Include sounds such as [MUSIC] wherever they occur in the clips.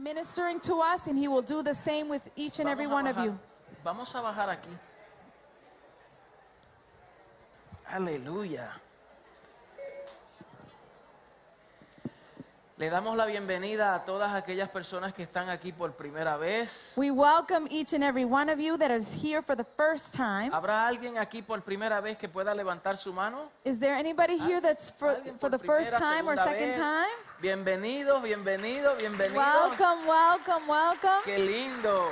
been ministering to us, and He will do the same with each and every one of you. Vamos a bajar aquí. Aleluya. Le damos la bienvenida a todas aquellas personas que están aquí por primera vez. We welcome each and every one of you that is here for the first time. ¿Habrá alguien aquí por primera vez que pueda levantar su mano? Is there anybody here that's for, ¿Alguien for the first time or second vez? time? Bienvenido, bienvenido, bienvenido. Welcome, welcome, welcome. Qué lindo.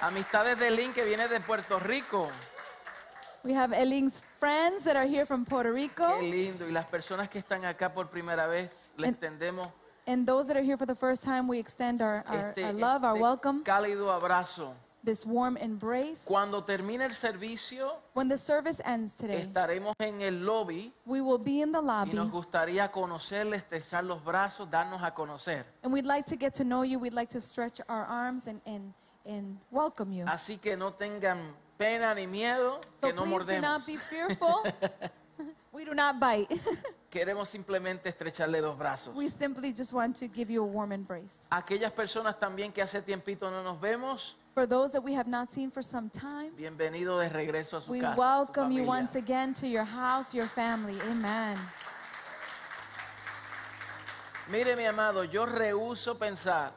Amistades de Link que viene de Puerto Rico. We have Eling's friends that are here from Puerto Rico. Qué lindo. Y las personas que están acá por primera vez, les extendemos And those that are here for the first time, we extend our, our, este, our love, our este welcome, cálido abrazo. this warm embrace. Cuando termine el servicio, When the service ends today, estaremos en el lobby we will be in the y lobby nos gustaría conocerle, estrechar los brazos, darnos a conocer. and we'd like to get to know you. We'd like to stretch our arms and, and, and welcome you. Así que no tengan pena ni miedo, So que no please do mordemos. not be fearful. [LAUGHS] we do not bite. [LAUGHS] Queremos simplemente estrecharle los brazos. we simply just want to give you a warm embrace. Aquellas personas también que hace tiempito no nos vemos, For those that we have not seen for some time, bienvenido de regreso a su we casa. su welcome you once again to your house, your family. Amen. Mire mi amado, yo rehuso pensar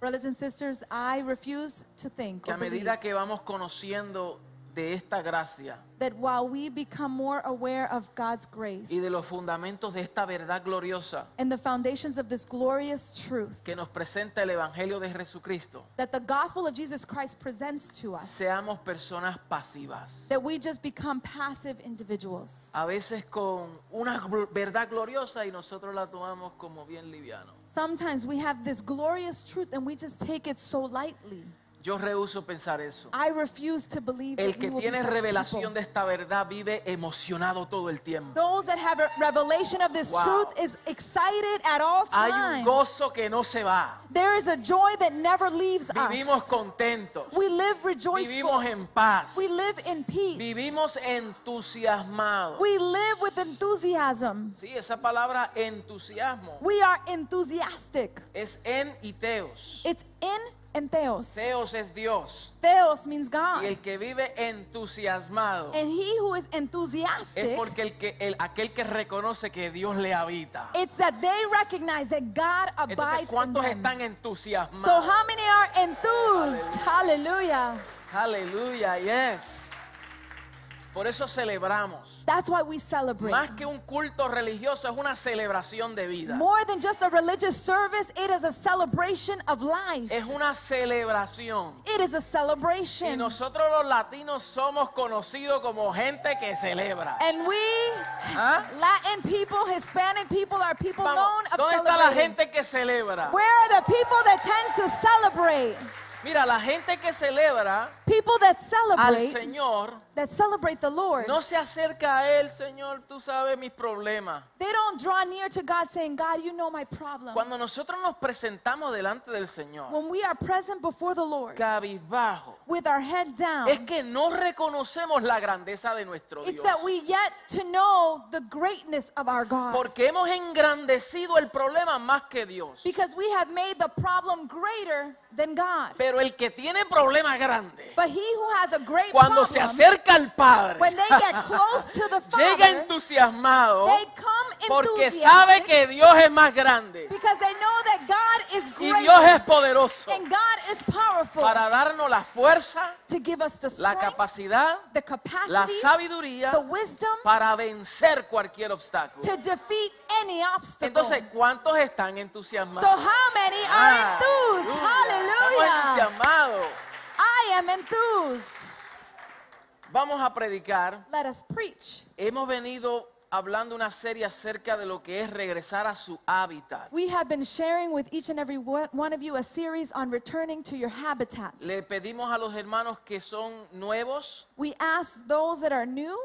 Brothers and sisters, I refuse to think que a medida que vamos conociendo de esta gracia that while we become more aware of God's grace y de los fundamentos de esta verdad gloriosa and the foundations of this glorious truth que nos presenta el Evangelio de Jesucristo, that the gospel of Jesus Christ presents to us, seamos personas pasivas. that we just become passive individuals. A veces con una verdad gloriosa y nosotros la tomamos como bien liviano. Sometimes we have this glorious truth and we just take it so lightly. Yo rehuso pensar eso. I refuse to believe El que tiene revelación de esta verdad vive emocionado todo el tiempo. Those that have a revelation of this Wow. truth is excited at all Hay un times. gozo que no se va. There is a joy that never leaves Vivimos us. contentos. We live rejoiceful. Vivimos en paz. We live in peace. Vivimos entusiasmados. We live with enthusiasm. Sí, esa palabra entusiasmo We are enthusiastic. es en y teos. It's in and theos. Teos es Dios. Theos means Y God. el que vive entusiasmado And he who is es enthusiastic, porque el que, el, aquel que reconoce que Dios le habita. it's that they recognize that God Entonces, abides in ¿cuántos them. están entusiasmados? So how many are enthused? Hallelujah. Aleluya, yes. Por eso celebramos. That's why we celebrate. Más que un culto religioso, es una celebración de vida. More than just a religious service, it is a celebration of life. Es una celebración. It is a Y celebration. nosotros los latinos somos conocidos como gente que celebra. And we, ¿Ah? Latin people, Hispanic people, are people Vamos, known of ¿Dónde está la gente que celebra? Where are the people that tend to celebrate? Mira, la gente que celebra People that al celebrate, Señor that celebrate the Lord. no se acerca a Él, Señor, tú sabes mis problemas. They don't draw near to God saying, God, you know my problem. Cuando nosotros nos presentamos delante del Señor, When we are present before the Lord cabizbajo, with our head down, es que no reconocemos la grandeza de nuestro it's Dios. that we yet to know the greatness of our God. Porque hemos engrandecido el problema más que Dios. Because we have made the problem greater than God. Pero el que tiene problemas grandes, But he who has a great cuando se problem, acerca al Padre, when they get [LAUGHS] close to the llega Father, entusiasmado they come porque sabe que Dios es más grande because they know that God is y great Dios es poderoso and God is powerful para darnos la fuerza, to give us the la strength, capacidad, the la capacity, sabiduría the wisdom para vencer cualquier obstáculo. to defeat any obstacle. Entonces, ¿cuántos están So entusiasmados? how many are Ah, enthused? Hallelujah. Estamos entusiasmados. I am enthused. Vamos a predicar. Let us preach. Hemos venido hablando una serie acerca de lo que es regresar a su hábitat. We have been sharing with each and every one of you a series on returning to your habitat. Le pedimos a los hermanos que son nuevos We ask those that are new,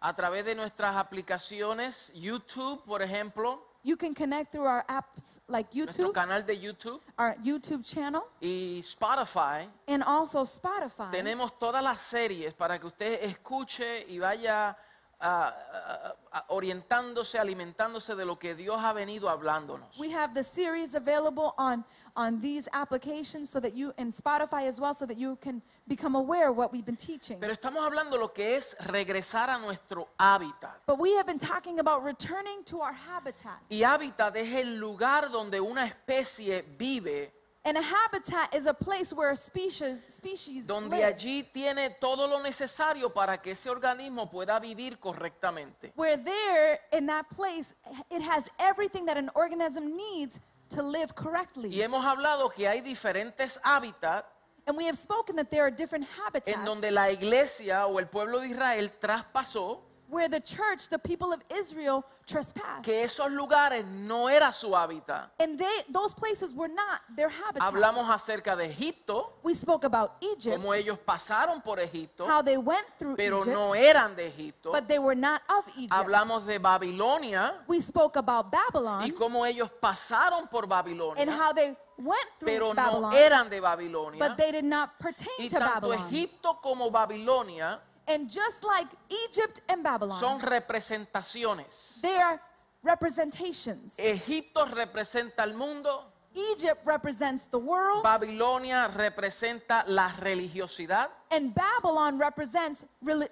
a través de nuestras aplicaciones, YouTube, por ejemplo, you can connect through our apps like YouTube, canal de YouTube our YouTube channel, y Spotify. and also Spotify. Tenemos todas las series para que usted escuche y vaya ah, orientándose, alimentándose de lo que Dios ha venido hablándonos. We have the series available on, on these applications so that you, and Spotify as well, so that you can become aware of what we've been teaching. Pero estamos hablando lo que es regresar a nuestro hábitat. But we have been talking about returning to our habitat. Y hábitat es el lugar donde una especie vive, And a habitat is a place where a species, species donde lives, allí tiene todo lo necesario para que ese organismo pueda vivir correctamente. where there, in that place, it has everything that an organism needs to live correctly. Y hemos hablado que hay diferentes hábitats And we have spoken that there are different habitats en donde la iglesia o el pueblo de Israel traspasó where the church, the people of Israel, trespassed. que esos lugares no era su hábitat. And they, those places were not their habitat. Hablamos acerca de Egipto, we spoke about Egypt, como ellos pasaron por Egipto, how they went through pero Egypt, no eran de Egipto. but they were not of Egypt. Hablamos de Babilonia we spoke about Babylon y cómo ellos pasaron por and Babilonia, how they went through pero no Babylon, eran de Babilonia. but they did not pertain Y to tanto Babylon. Egipto como Babilonia and just like Egypt and Babylon, son representaciones. they are representations. Egipto representa al mundo, Egypt represents the world, Babilonia representa la religiosidad. and Babylon represents reli-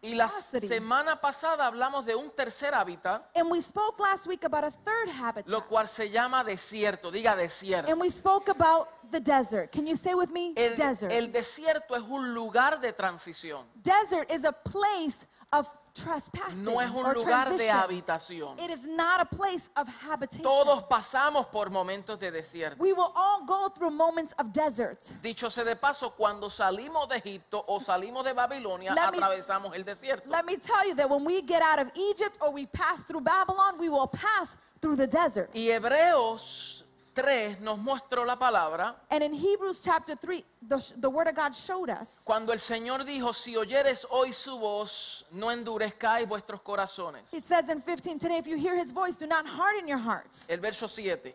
Y la semana pasada hablamos de un tercer hábitat, And we spoke last week about a third habitat. lo cual se llama desierto. Diga desierto. And we spoke about the desert. Can you say with me? El, desert. el desierto es un lugar de transición, desert is a place of trespassing no es un or lugar de transition. habitación. It is not a place of habitation. Todos pasamos por momentos de desierto. we will all go through moments of desert. Dicho sea de paso, cuando salimos de Egipto o salimos de Babilonia, Let me- atravesamos el desierto. Let me tell you that when we get out of Egypt or we pass through Babylon, we will pass through the desert. Y Hebreos 3 nos mostró la palabra. And in Hebrews chapter 3, the, the word of God showed us cuando el Señor dijo, si oyeres hoy su voz, no endurezcáis vuestros corazones. it says in 15 today if you hear his voice do not harden your hearts. El verso 7,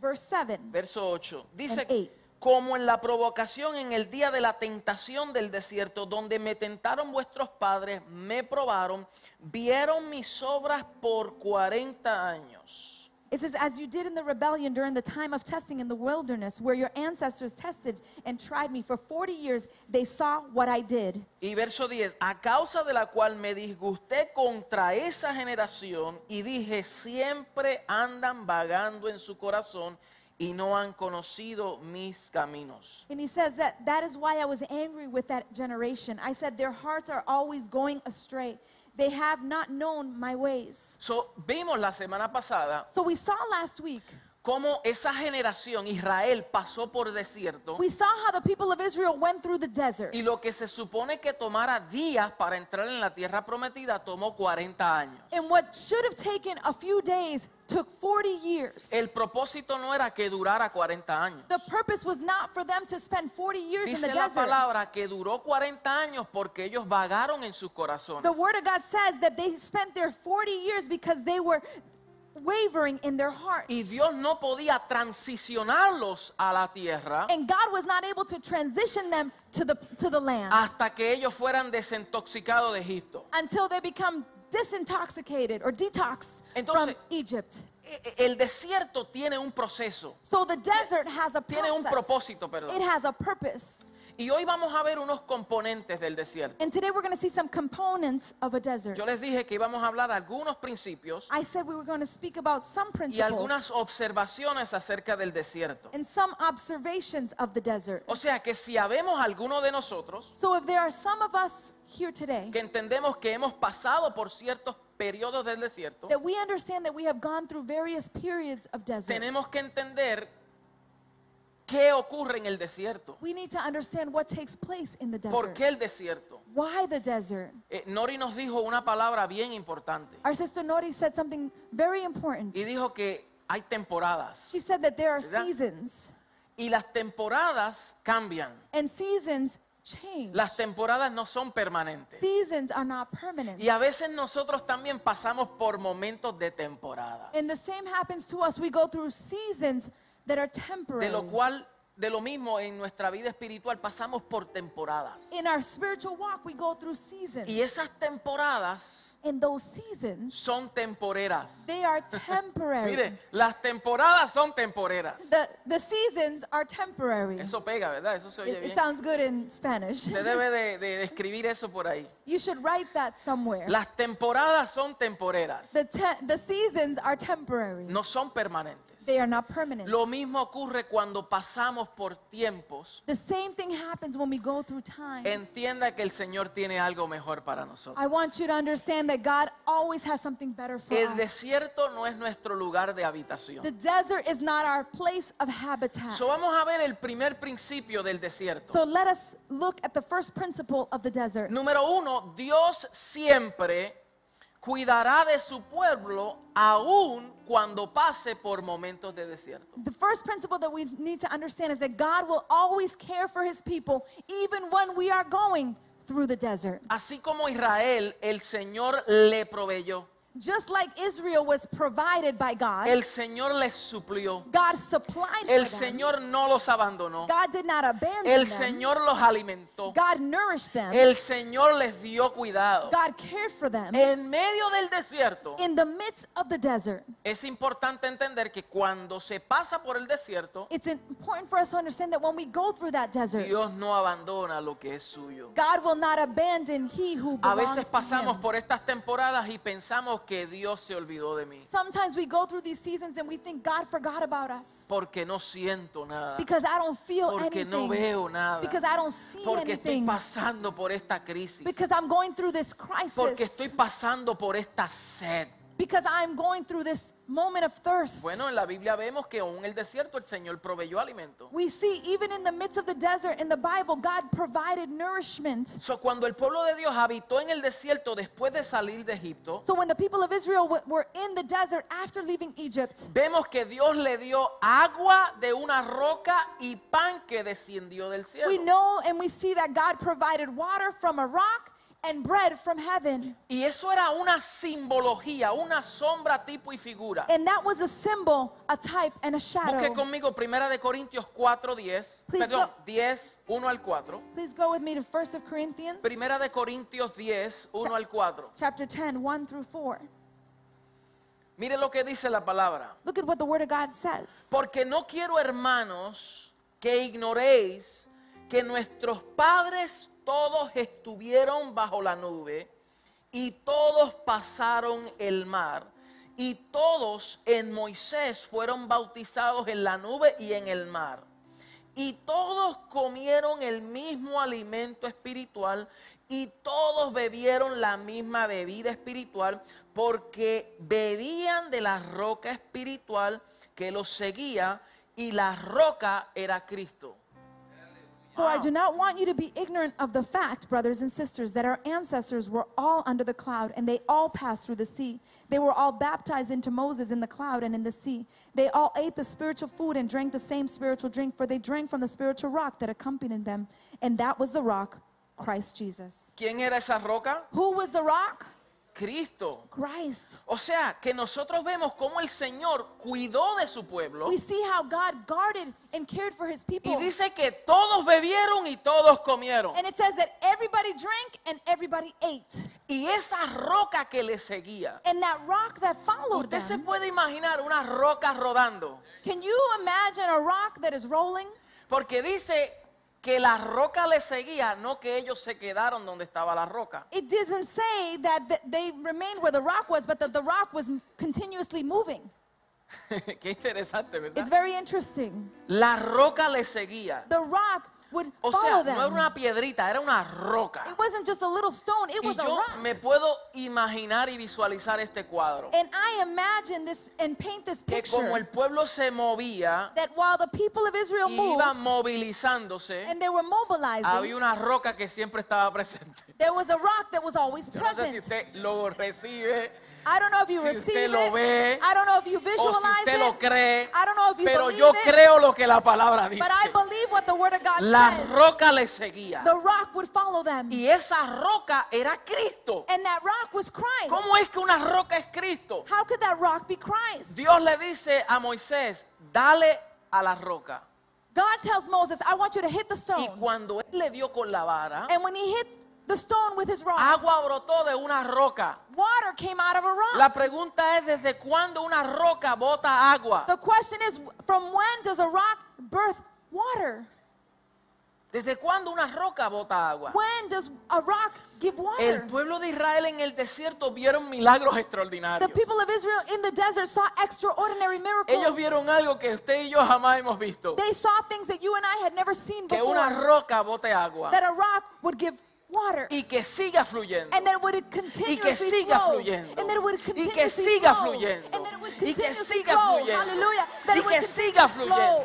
verse 7 verso 8, dice, como en la provocación en el día de la tentación del desierto, donde me tentaron vuestros padres, me probaron, vieron mis obras por 40 años. It says, as you did in the rebellion during the time of testing in the wilderness, where your ancestors tested and tried me for 40 years, they saw what I did. Y verso 10, a causa de la cual me disgusté contra esa generación y dije, siempre andan vagando en su corazón y no han conocido mis caminos. And he says that that is why I was angry with that generation. I said, their hearts are always going astray. They have not known my ways. So, vimos la semana pasada So we saw last week, cómo esa generación, Israel, pasó por desierto we saw how the people of Israel went through the desert. y lo que se supone que tomara días para entrar en la tierra prometida tomó 40 años. And what should have taken a few days took 40 years. El propósito no era que durara 40 años. The purpose was not for them to spend 40 years in the Dice la desert. palabra que duró 40 años porque ellos vagaron en sus corazones. The Word of God says that they spent their 40 years because they were wavering in their hearts. Y Dios no podía transicionarlos a la tierra And God was not able to transition them to the, to the land hasta que ellos fueran desintoxicados de Egipto. until they become disintoxicated or detoxed from Entonces- Egypt. E- e- El desierto tiene un proceso. So the desert has a Tiene un propósito, perdón. It has a purpose. Y hoy vamos a ver unos componentes del desierto. And today we're going to see some components of a desert. Yo les dije que íbamos a hablar algunos principios I said we were going to speak about some y principles algunas observaciones acerca del desierto. and some observations of the desert. O sea que si habemos alguno de nosotros So if there are some of us here today que entendemos que hemos pasado por ciertos periodos del desierto, that we understand that we have gone through various periods of desert, tenemos que entender qué ocurre en el desierto. we need to understand what takes place in the ¿Por desert. qué el desierto? Why the desert? Eh, Nori nos dijo una palabra bien importante Our sister Nori said something very important. y dijo que hay temporadas She said that there are ¿Verdad? seasons, y las temporadas cambian. and seasons change. Las temporadas no son permanentes. Seasons are not permanent. Y a veces nosotros también pasamos por momentos de temporada, And the same happens to us. We go through seasons that are de temporary. lo cual de lo mismo en nuestra vida espiritual pasamos por temporadas. In our spiritual walk, we go through seasons. Y esas temporadas And those seasons, son temporeras. they are [LAUGHS] temporary. Mire, las temporadas son temporeras. The, the seasons are temporary. Eso pega, ¿verdad? Eso se oye It, it bien. sounds good in Spanish. Usted debe de, de- [LAUGHS] de escribir eso por ahí. You should write that somewhere. Las temporadas son temporeras, The, te- the seasons are temporary. no son permanentes. They are not permanent. Lo mismo ocurre cuando pasamos por tiempos. The same thing happens when we go through times. Entienda que el Señor tiene algo mejor para nosotros. I want you to understand that God always has something better for El us. desierto no es nuestro lugar de habitación. The desert is not our place of habitat. So vamos a ver el primer principio del desierto. So let us look at the first principle of the desert. Número uno, Dios siempre cuidará de su pueblo aún cuando pase por momentos de desierto. The first principle that we need to understand is that God will always care for his people even when we are going through the desert. Así como Israel, el Señor le proveyó. Just like Israel was provided by God, El Señor les suplió. God supplied El for them. Señor no los abandonó. God did not abandon El them. Señor los alimentó. God nourished them. El Señor les dio cuidado. God cared for them. En medio del desierto, In the midst of the desert, es importante entender que cuando se pasa por el desierto, it's important for us to understand that when we go through that desert, Dios no abandona lo que es suyo. God will not abandon he who A belongs veces to pasamos him. por estas temporadas y pensamos que Dios se olvidó de mí. Sometimes we go through these seasons and we think God forgot about us. Porque no siento nada, because I don't feel porque no anything, veo nada, because I don't see porque estoy anything, pasando por esta crisis, because I'm going through this crisis, porque estoy pasando por esta sed. Because I'm going through this moment of thirst. Bueno, en la Biblia vemos que aún en el desierto el Señor proveyó alimento. We see even in the midst of the desert in the Bible, God provided nourishment. So, cuando el pueblo de Dios habitó en el desierto después de salir de Egipto, So when the people of Israel were in the desert after leaving Egypt, vemos que Dios le dio agua de una roca y pan que descendió del cielo. we know and we see that God provided water from a rock and bread from heaven. Y eso era una simbología, una sombra, tipo y figura. And that was a symbol, a type, and a Busque shadow. conmigo Primera de Corintios 4, 10. Please Perdón, go. 10, 1 al 4. Please go with me to 1 of Corinthians, Primera de Corintios 10, 1 al 4. chapter 10, 1 through 4. Mire lo que dice la palabra. Look at what the Word of God says. Porque no quiero, hermanos, que ignoréis que nuestros padres todos estuvieron bajo la nube y todos pasaron el mar y todos en Moisés fueron bautizados en la nube y en el mar. Y todos comieron el mismo alimento espiritual y todos bebieron la misma bebida espiritual porque bebían de la roca espiritual que los seguía y la roca era Cristo. For I do not want you to be ignorant of the fact, brothers and sisters, that our ancestors were all under the cloud, and they all passed through the sea. They were all baptized into Moses in the cloud and in the sea. They all ate the spiritual food and drank the same spiritual drink, for they drank from the spiritual rock that accompanied them, and that was the rock, Christ Jesus. ¿Quién era esa roca? Who was the rock? Cristo. Christ. O sea, que nosotros vemos cómo el Señor cuidó de su pueblo We see how God guarded and cared for his y people. dice que todos bebieron y todos comieron. And it says that everybody drank and everybody ate. Y esa roca que le seguía. And that rock that followed Usted se puede imaginar una roca rodando. Can you imagine a rock that is rolling? Porque dice que la roca le seguía, no que ellos se quedaron donde estaba la roca. It doesn't say that th- they remained where the rock was, but that the rock was m- continuously moving. [LAUGHS] Qué interesante, It's ¿verdad? very interesting. La roca le seguía. The rock would O follow sea, no era them. una piedrita, era una roca. It wasn't just a little stone, it Y was a yo rock. me puedo imaginar y visualizar este cuadro. And I imagine this and paint this Que como el picture pueblo se movía, that while the people of Israel y iba moved movilizándose, and they were mobilizing, había una roca que siempre estaba [LAUGHS] presente. there was a rock that was always Yo no sé si present. usted lo recibe I don't know if you si usted receive lo it. ve, I don't know if you o si visualize usted lo it. cree, I don't know if you pero believe yo it. creo lo que la palabra dice. But I believe what the word of God La says. roca le seguía. The rock would follow them. Y esa roca era Cristo. And that rock was Christ. ¿Cómo es que una roca es Cristo? How could that rock be Christ? Dios le dice a Moisés, dale a la roca. God tells Moses, I want you to hit the Y stone. cuando él le dio con la vara, And when he hit the stone with his rod, agua brotó de una roca. water came out of a rock. La pregunta es, ¿desde cuándo una roca bota agua? The question is, from when does a rock birth water? ¿Desde cuándo una roca bota agua? When does a rock give El water? pueblo de Israel en el desierto vieron milagros The extraordinarios. people of Israel in the desert saw extraordinary Ellos miracles. vieron algo que usted y yo jamás hemos visto. They saw things that you and I had never seen Que una before. roca bote agua That a rock would give water. y que siga fluyendo. And that it would Y que siga flow. fluyendo. And that it would Y que siga flow. fluyendo. And that it would Y que siga flow. fluyendo. Hallelujah. That Y it would que siga flow.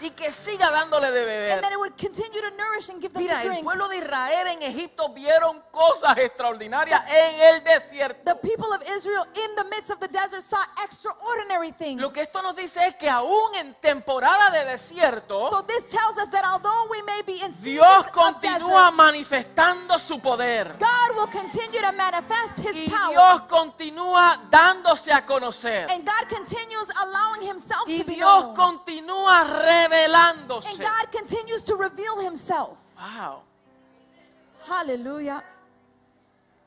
Y que siga dándole de And beber. that it would continue to nourish and give them Mira, to el drink. pueblo de Israel en Egipto vieron cosas extraordinarias en el desierto. The people of Israel in the midst of the desert saw extraordinary things. Lo que esto nos dice es que aún en temporada de desierto, So this tells us that although we may be in Dios continúa desert, manifestando su poder. God will continue to manifest His Y power. Dios continúa dándose a conocer. And God continues allowing Himself Y to be Dios known. continúa revelándose. And God continues to reveal Himself. Wow. Hallelujah.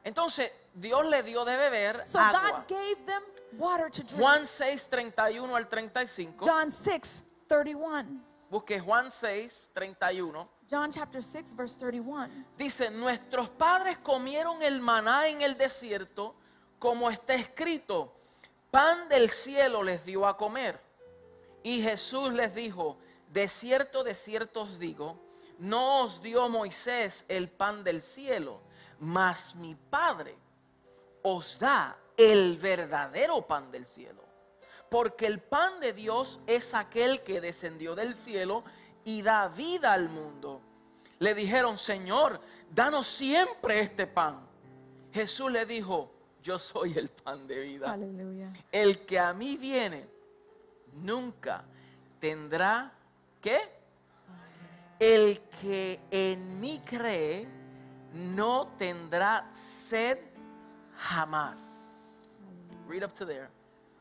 Entonces, Dios le dio de beber So agua. God gave them water to drink. Juan 6, 31 al 35. John 6, 31. Busque Juan 6, 31. John chapter 6, verse 31. Dice, nuestros padres comieron el maná en el desierto, como está escrito, pan del cielo les dio a comer. Y Jesús les dijo, de cierto, de cierto os digo, no os dio Moisés el pan del cielo, mas mi Padre os da el verdadero pan del cielo. Porque el pan de Dios es aquel que descendió del cielo y da vida al mundo. Le dijeron, Señor, danos siempre este pan. Jesús le dijo, yo soy el pan de vida. El que a mí viene nunca tendrá ¿qué? El que en mí cree no tendrá sed jamás. Read up to there.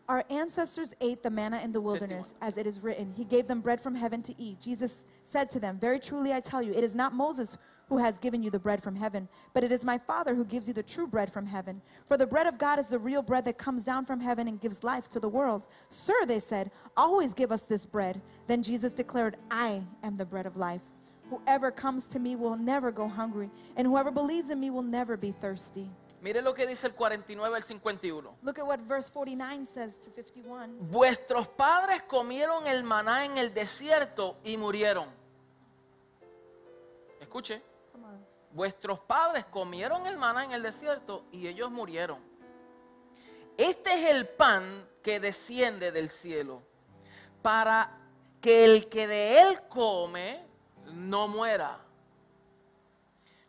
Our ancestors ate the manna in the wilderness, as it is written, He gave them bread from heaven to eat. Jesus said to them, Very truly I tell you, it is not Moses who has given you the bread from heaven, but it is my Father who gives you the true bread from heaven. For the bread of God is the real bread that comes down from heaven and gives life to the world. Sir, they said, always give us this bread. Then Jesus declared, I am the bread of life. Whoever comes to me will never go hungry, and whoever believes in me will never be thirsty. Mire lo que dice el 49 al 51. Look at what verse 49 says to 51. Vuestros padres comieron el maná en el desierto y murieron. Escuche. Vuestros padres comieron el maná en el desierto y ellos murieron. Este es el pan que desciende del cielo para que el que de él come no muera.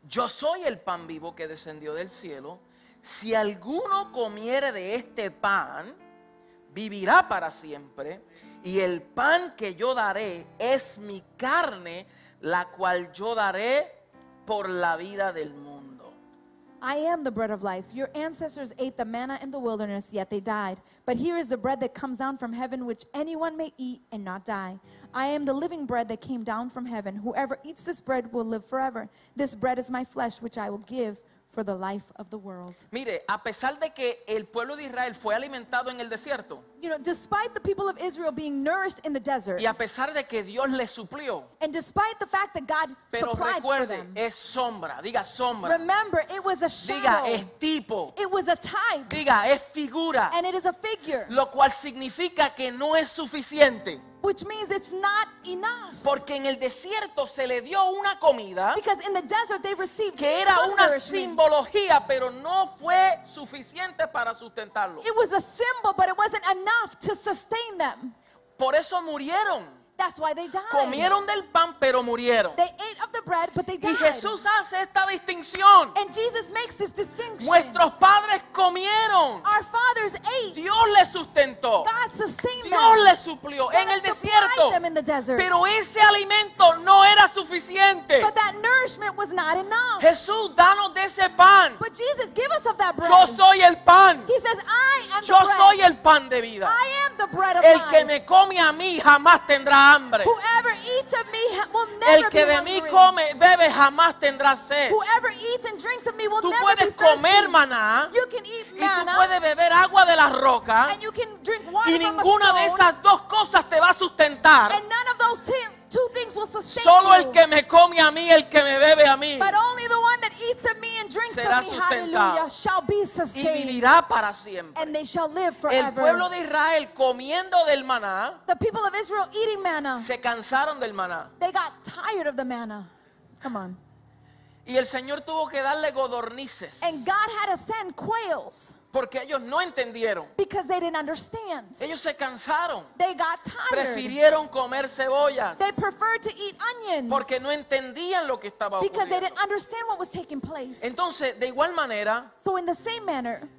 Yo soy el pan vivo que descendió del cielo. Si alguno comiere de este pan, vivirá para siempre. Y el pan que yo daré es mi carne, la cual yo daré por la vida del mundo. I am the bread of life. Your ancestors ate the manna in the wilderness, yet they died. But here is the bread that comes down from heaven, which anyone may eat and not die. I am the living bread that came down from heaven. Whoever eats this bread will live forever. This bread is my flesh, which I will give for the life of the world. Mire, a pesar de que el pueblo de Israel fue alimentado en el desierto You know, despite the people of Israel being nourished in the desert, y a pesar de que Dios les suplió, and despite the fact that God pero supplied for recuerde, them, es sombra, diga sombra, remember it was a diga shadow, es tipo, it was a type, diga es figura, and it is a figure, lo cual significa que no es suficiente. Which means it's not enough. Porque en el desierto se le dio una comida Because in the desert they received que era una simbología, pero no fue suficiente para sustentarlo. It was a symbol, but it wasn't enough to sustain them. Por eso murieron. That's why they died. Comieron del pan, pero murieron. They ate of the bread, but they Y died. Jesús hace esta distinción. and Jesus makes this distinction. Nuestros padres comieron. Our fathers ate. Dios les sustentó. God sustained Dios them. les suplió God en el desierto. them in the desert. Pero ese alimento no era suficiente. but that nourishment was not enough. Jesús, danos de ese pan. but Jesus, give us of that bread. Yo soy el pan. he says, I am Yo the bread. soy el pan de vida. I am the bread of El life. que me come a mí jamás tendrá hambre. Whoever eats of never El que be de mí come, bebe, jamás tendrá sed. Whoever eats and drinks of me will Tú never puedes be comer maná You can eat y tú puedes beber agua de las rocas and you can drink water y from ninguna a de stone, esas dos cosas te va a sustentar. and none of those two things will sustain Solo el que me come a mí, el que me bebe a mí. But only the one that eats of me and drinks Será of me, sustentado. hallelujah, shall be Y sustained. vivirá para siempre. And they shall live El pueblo forever. de Israel comiendo del maná, The people of Israel eating manna, se cansaron del maná. they got tired of the manna. Come on. Y el Señor tuvo que darle godornices. And God had to send quails Porque ellos no entendieron. because they didn't understand. Ellos se cansaron. They got tired. Prefirieron comer cebollas. They preferred to eat onions Porque no entendían lo que estaba because they ocurriendo. didn't understand what was taking place. Entonces, de igual manera, So, in the same manner,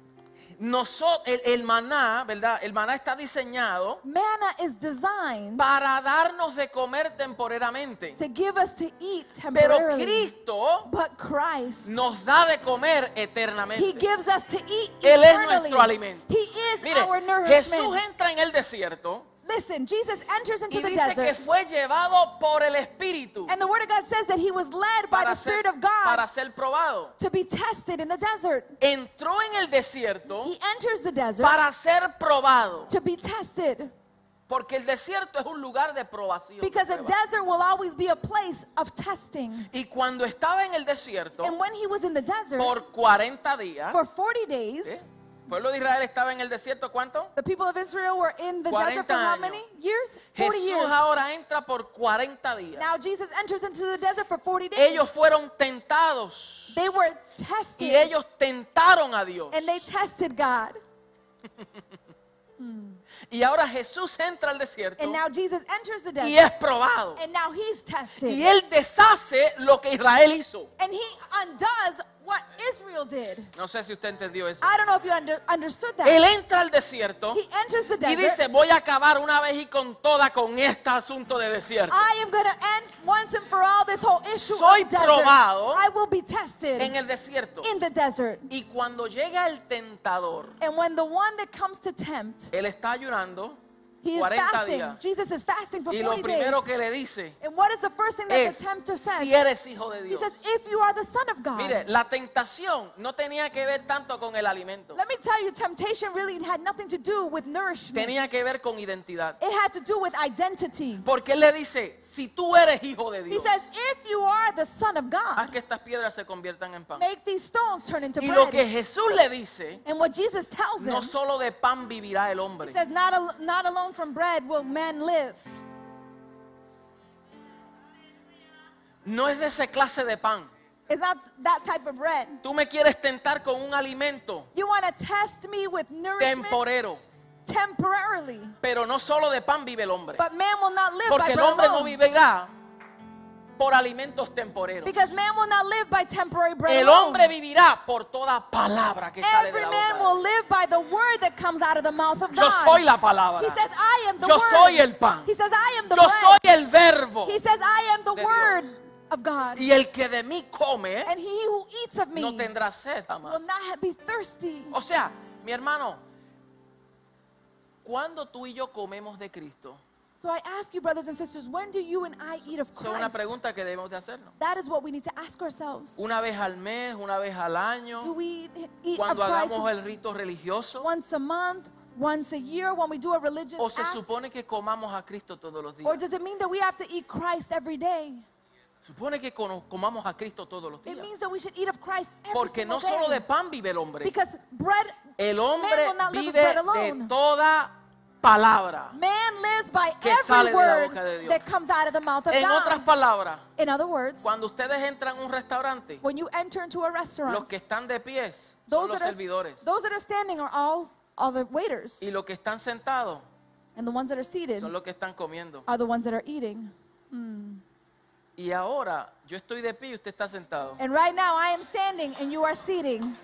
nosotros, el, el maná, ¿verdad? El maná está diseñado manna is designed para darnos de comer temporeramente. to give us to eat Pero. Cristo But Christ, nos da de comer He eternamente. gives us to eat Él es nuestro alimento. He is Mire, our Jesús entra en el desierto Listen, Jesus enters into y the dice que desert, fue llevado por el Espíritu and the Word of God says that he was led by para the ser, Spirit of God para ser probado. to be tested in the desert. Entró en el desierto He enters the desert para ser probado. to be tested Porque el desierto es un lugar de probación. because a prueba. desert will always be a place of testing. Y cuando estaba en el desierto, And when he was in the desert por 40 días, for 40 days, ¿eh? Pueblo de Israel estaba en el desierto, ¿cuánto? the people of Israel were in the 40 desert for how años. many years? 40 Jesús years. ahora entra por 40 días. Now Jesus enters into the desert for 40 days. Ellos fueron tentados They were y tested ellos tentaron a Dios. and they tested God. [LAUGHS] Y ahora Jesús entra al desierto And now Jesus enters the y desert es probado. and now he's tested. Y él deshace lo que Israel hizo. And he undoes what Israel did. No sé si usted entendió eso. I don't know if you under, understood that. Él entra al desierto He enters the y desert. dice, voy a acabar una vez y con toda con este asunto de desierto. I am going to end once and for all this whole issue Soy of desert. probado I will be tested En el desierto. in the desert. Y cuando llega el tentador, And when the one that comes to tempt, él está ayunando he is 40 fasting. días. Jesus is fasting for y lo 40 primero days. que le dice And what is the first thing that es, the tempter says? si eres hijo de He Dios. says, if you are the son of God. Mire, la tentación no tenía que ver tanto con el alimento. Let me tell you, temptation really had nothing to do with nourishment. Tenía que ver con identidad. It had to do with identity. Porque él le dice, si tú eres hijo de He Dios, says, if you are the son of haz God, que estas piedras se conviertan en pan. make these stones turn into Y lo que bread. Jesús le dice, And what Jesus tells no him, solo de pan vivirá el hombre. he says, not, al- not alone from bread will man live. No es de esa clase de pan. It's not that type of bread. Tú me quieres tentar con un alimento You want to test me with nourishment temporero. temporarily. Pero no solo de pan vive el hombre. But man will not live by Porque el bread hombre no alone. vivirá por alimentos temporeros. Because man will not live by temporary bread El hombre vivirá por toda palabra que sale de la boca. will live by the word that comes out of the mouth of de Dios. God. Yo soy la palabra. He says, I am the Yo word. soy el pan. He says, I am the Yo bread. soy el verbo. He says, I am the word Dios. of God. Y el que de mí come And he who eats of me no tendrá sed will jamás. not ha- be thirsty. O sea, mi hermano, cuando tú y yo comemos de Cristo, So I ask you, brothers and sisters, when do you and I eat of eso es una Christ? pregunta que debemos de hacernos. That is what we need to ask ourselves. Una vez al mes, una vez al año, Do we eat of cuando Christ hagamos el rito religioso, once a month, once a year, when we do a religious o se act? supone que comamos a Cristo todos los Or días. does it mean that we have to eat Christ every day? Supone que cono- comamos a Cristo todos los It días. means that we should eat of Christ every Porque single no solo day. de pan vive el hombre. Because bread, El man hombre will not live vive bread de alone. toda palabra. Man lives by que every sale de la word boca de Dios. that comes out of the mouth of En otras God. palabras, In other words, cuando ustedes entran a un restaurante, when you enter into a los restaurant, que están de pies son those los that, are, servidores. those that are standing are all, all the waiters, Y los que están sentados and the ones that are seated son los que están comiendo. are the ones that are eating. Y ahora yo estoy de pie y usted está sentado. And right now, I am standing and you are seating.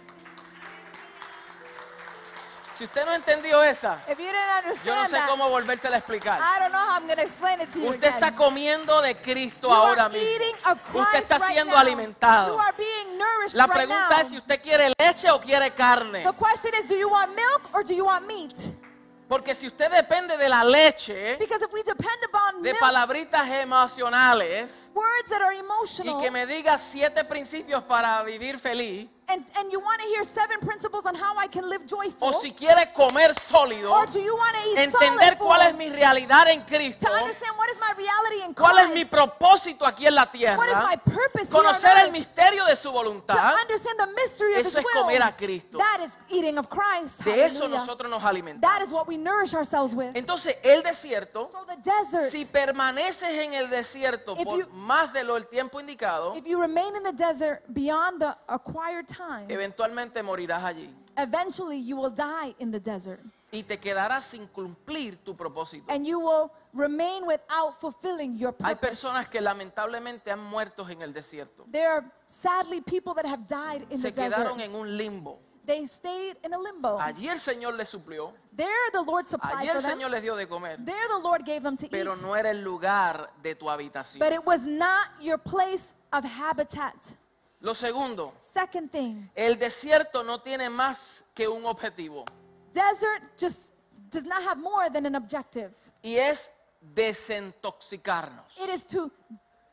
Si usted no entendió esa, If you didn't yo no sé that, cómo volvérsela a explicar. I don't know how I'm going to explain it to you Usted again. está comiendo de Cristo You ahora are mismo. eating of Christ Usted está right siendo now. alimentado. You are being nourished La right pregunta now. es si usted quiere leche o quiere carne. The question is, do you want milk or do you want meat? Porque si usted depende de la leche, Because if we depend upon de milk, palabritas emocionales, words that are y que me diga siete principios para vivir feliz, and, and you want to hear seven principles on how I can live joyful, o si quiere comer sólido, or do you want to eat entender solid cuál es mi realidad en Cristo, to understand what is my reality in cuál es mi Christ, propósito aquí en la what is tierra, my purpose here conocer el misterio de su to voluntad, understand the mystery of His eso es will. comer a Cristo. That is eating of Christ. De eso nosotros nos That alimentamos. is what we nourish ourselves with. Entonces, el desierto, So the desert, si permaneces en el desierto por you- más de lo el tiempo indicado, if you remain in the desert beyond the acquired time, eventualmente morirás allí eventually you will die in the desert. y te quedarás sin cumplir tu propósito. And you will remain without fulfilling your Hay purpose. personas que lamentablemente han muerto en el desierto. There are sadly people that have died in Se the desert. quedaron en un limbo. They stayed in a limbo. Allí el Señor les suplió, There the Lord supplied allí for el them. Señor les dio de comer, There the Lord gave them to pero eat. no era el lugar de tu habitación. But it was not your place of habitat. Lo segundo, Second thing, el desierto no tiene más que un objetivo desert just does not have more than an objective. y es desintoxicarnos. It is to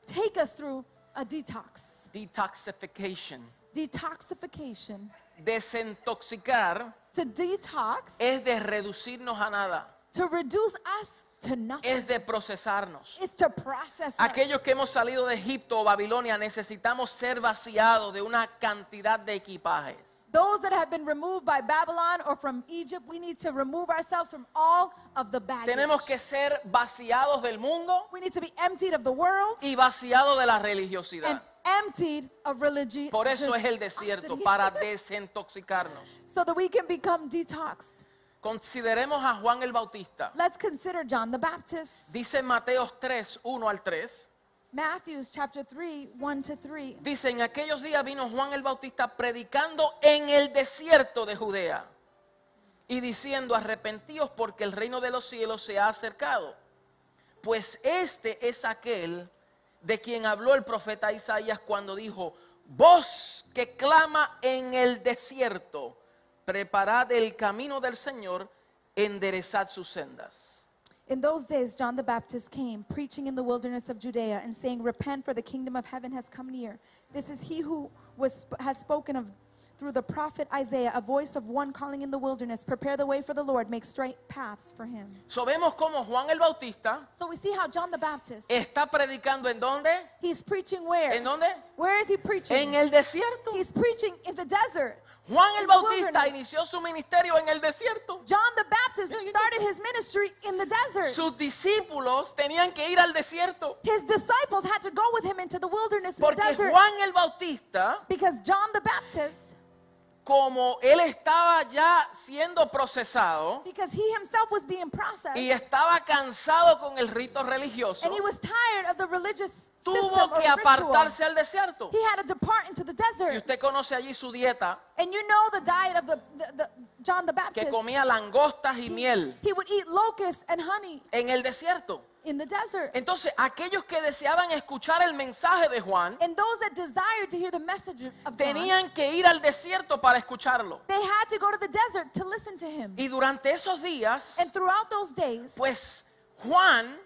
take us through a detox. Detoxification. Detoxification. Desintoxicar To detox, es de reducirnos a nada, to reduce us to nothing. es de procesarnos. It's to process us. Aquellos que hemos salido de Egipto o Babilonia necesitamos ser vaciados de una cantidad de equipajes. Those that have been removed by Babylon or from Egypt, we need to remove ourselves from all of the baggage. Tenemos que ser vaciados del mundo We need to be emptied of the world y vaciados de la and religiosidad. emptied of religion. Por eso es el desierto, para desintoxicarnos. [LAUGHS] so that we can become detoxed. Consideremos a Juan el Bautista. Let's consider John the Baptist. Dice en Mateos 3, 1 al 3. Matthews chapter 3, 1 to 3. Dice, en aquellos días vino Juan el Bautista predicando en el desierto de Judea y diciendo, arrepentíos porque el reino de los cielos se ha acercado. Pues este es aquel de quien habló el profeta Isaías cuando dijo, voz que clama en el desierto, preparad el camino del Señor, enderezad sus sendas. In those days, John the Baptist came, preaching in the wilderness of Judea and saying, Repent, for the kingdom of heaven has come near. This is he who was, has spoken of through the prophet Isaiah, a voice of one calling in the wilderness, Prepare the way for the Lord, make straight paths for him. So vemos como Juan el Bautista So we see how John the Baptist, está predicando en dónde? he's preaching where? ¿En dónde? Where is he preaching? En el desierto. He's preaching in the desert. Juan el Bautista inició su ministerio en el desierto. John the Baptist started his ministry in the desert. Sus discípulos tenían que ir al desierto His disciples had to go with him into the wilderness in the porque desert Juan el Bautista, because John the Baptist, como él estaba ya siendo procesado because he himself was being processed y estaba cansado con el rito religioso, and he was tired of the religious tuvo que apartarse al desierto. He had to depart into the Y desert. usted conoce allí su dieta, And you know the diet of the, the, the John the que Baptist. comía langostas y He- miel He would eat locusts and honey en el desierto. In the desert. Entonces, aquellos que deseaban escuchar el mensaje de Juan, And those that desired to hear the message of John, tenían que ir al desierto para escucharlo. they had to go to the desert to listen to him. Y durante esos días, And throughout those days, pues Juan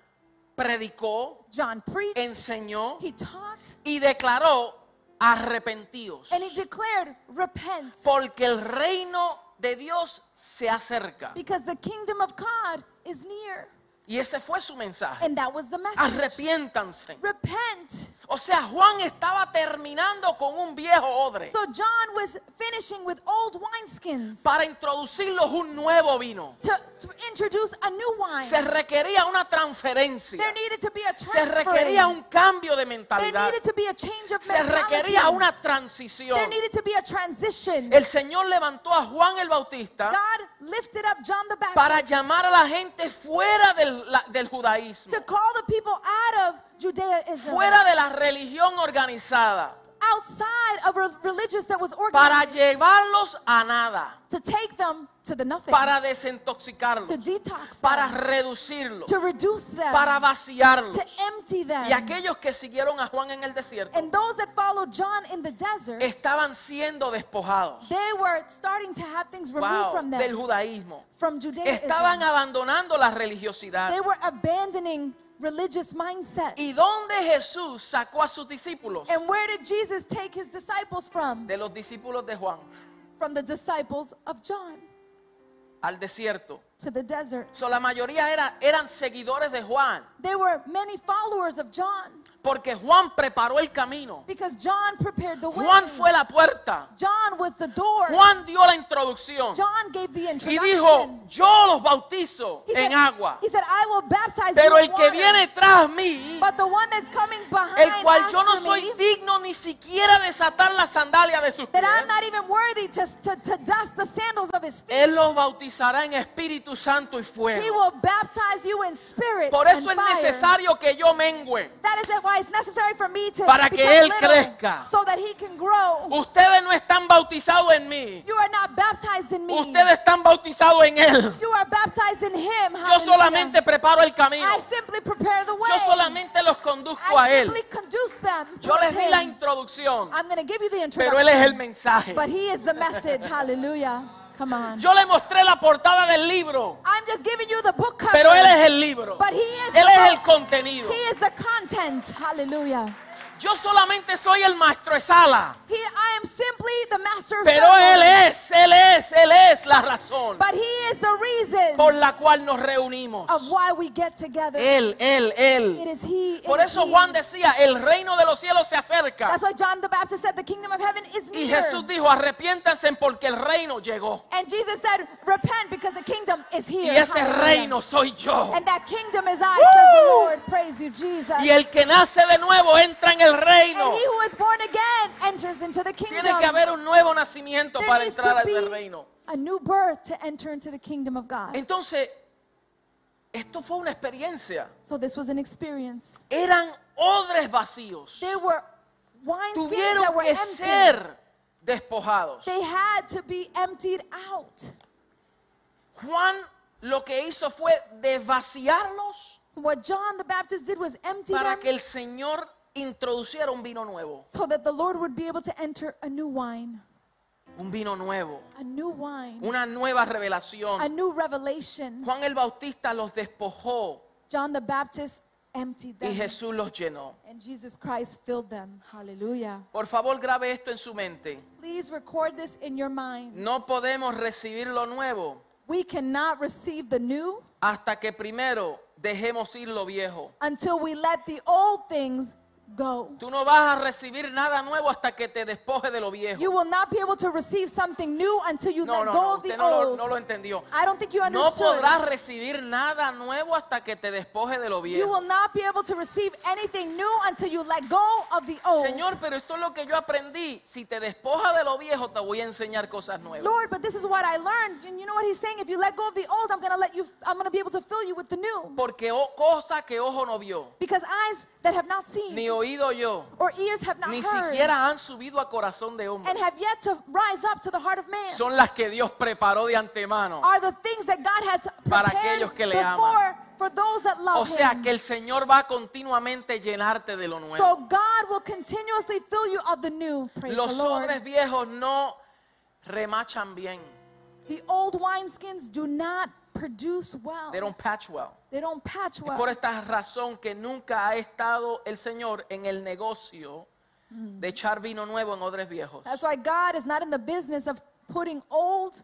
predicó, John preached, enseñó he taught, y declaró arrepentidos, and he declared, Repent, porque el reino de Dios se acerca. because the kingdom of God is near. Y ese fue su mensaje. And that was the message. Arrepiéntanse. Repent. O sea, Juan estaba terminando con un viejo odre So John was finishing with old wineskins para introducirlos un nuevo vino. to, to introduce a new wine. Se requería una transferencia. There needed to be a Se requería un cambio de There mentalidad. needed to be a change of Se requería una transición. There needed to be a transition. El Señor levantó a Juan el Bautista God lifted up John the Baptist para llamar a la gente fuera del, la- del judaísmo, to call the people out of Judaism, fuera de la religión organizada, outside of a religious that was para organized llevarlos a nada, to take them to the nothing, para desintoxicarlos, to detox para reducirlos, to reduce them, para vaciarlos. to empty them. Y aquellos que siguieron a Juan en el desierto And those that followed John in the desert, estaban siendo despojados they were starting to have things removed wow, from del them, judaísmo. from Judaism. Estaban abandonando la religiosidad. They were abandoning religious mindset. ¿Y dónde Jesús sacó a sus discípulos? And where did Jesus take his disciples from? De los discípulos de Juan From the disciples of John al desierto. to the desert. So, la mayoría era, eran seguidores de Juan, There were many followers of John porque Juan preparó el camino. because John prepared the way. Juan fue la puerta. John was the door. Juan dio la introducción John gave the y introduction. dijo, yo los bautizo he, said, en agua, he said, I will baptize pero el que viene tras mí, but the one that's coming behind el cual yo no soy me, digno ni siquiera de desatar la sandalia de sus pies, I'm not even worthy to, to, to dust the sandals of his feet. él los bautizará en Espíritu Santo y He fuego. will baptize you in spirit Por eso and es fire. necesario que yo mengüe. That is it's necessary for me to Para que Él little, crezca. so that he can grow. Ustedes no están bautizados en mí, You are not baptized in me. ustedes están bautizados en Él. You are baptized in him. Yo solamente preparo el camino. I simply prepare the way. Yo solamente los conduzco a I Él. simply conduce them Yo les di la introducción, I'm going to give you the pero Él es el introduction. mensaje. But he is the message. Hallelujah. Come on. Yo le mostré la portada del libro, I'm just giving you the book cover. pero Él es el libro. But he is Él the es el contenido. He is the content. Hallelujah. Yo solamente soy el maestro de sala, He, I am simply the master of pero Él es, Él es, Él es la razón But he is the reason por la cual nos reunimos. of why we get together. Él, Él, It Él. is he. it Por is eso he. Juan decía, el reino de los cielos se acerca. That's why John the Baptist said the kingdom of heaven is Y. Jesús dijo, arrepiéntanse porque el reino llegó. And Jesus said, repent because the kingdom is Y here. ese Hallelujah. reino soy yo. And that kingdom is I, says the Lord. Praise you, Jesus. Y el que nace de nuevo entra en el and reino. he who is born again enters into the kingdom. Tiene que haber un nuevo nacimiento There para entrar al reino. a new birth to enter into the kingdom of God. Entonces, esto fue una experiencia. So this was an experience. Eran odres vacíos. There were that Tuvieron were que empty. ser despojados. They had to be emptied out. Juan lo que hizo fue desvaciarlos What John the Baptist did was empty para them que el Señor introduciera un vino nuevo. so that the Lord would be able to enter a new wine, Un vino nuevo. a new wine, Una nueva a revelación. new revelation. Juan el Bautista los despojó John the Baptist emptied y them. Jesús los llenó. And Jesus Christ filled them. Hallelujah. Por favor, grabe esto en su mente. Please record this in your mind. No podemos recibir lo nuevo We cannot receive the new hasta que primero dejemos ir lo viejo. until we let the old things go. Tú no vas a recibir nada nuevo hasta que te despoje de lo viejo. You will not be able to receive something new until you No, let no, go no, of the no lo, old. no lo entendió. I don't think you No understood. podrás recibir nada nuevo hasta que te despoje de lo you viejo. will not be able to receive anything new until you let go of the old. Señor, pero esto es lo que yo aprendí. Si te despoja de lo viejo, te voy a enseñar cosas nuevas. Lord, but this is what I learned. And you know what he's saying? If you let go of the old, I'm going to let you I'm going to be able to fill you with the new. Porque o- cosa que ojo no vio, Because eyes that have not seen ni oído yo, or ears have not ni heard siquiera han subido a corazón de hombre. and have yet to rise up to the heart of man Son las que Dios preparó de antemano. are the things that God has Para aquellos que le before for those that love O sea que el Señor va a continuamente llenarte de lo nuevo. So God will continuously fill you of the new. Praise Los viejos no remachan bien. The old wineskins do not produce well. They don't patch well. They don't patch Es well. por esta razón que nunca ha estado el Señor en el negocio de echar vino nuevo en odres viejos. That's why God is not in the business of putting old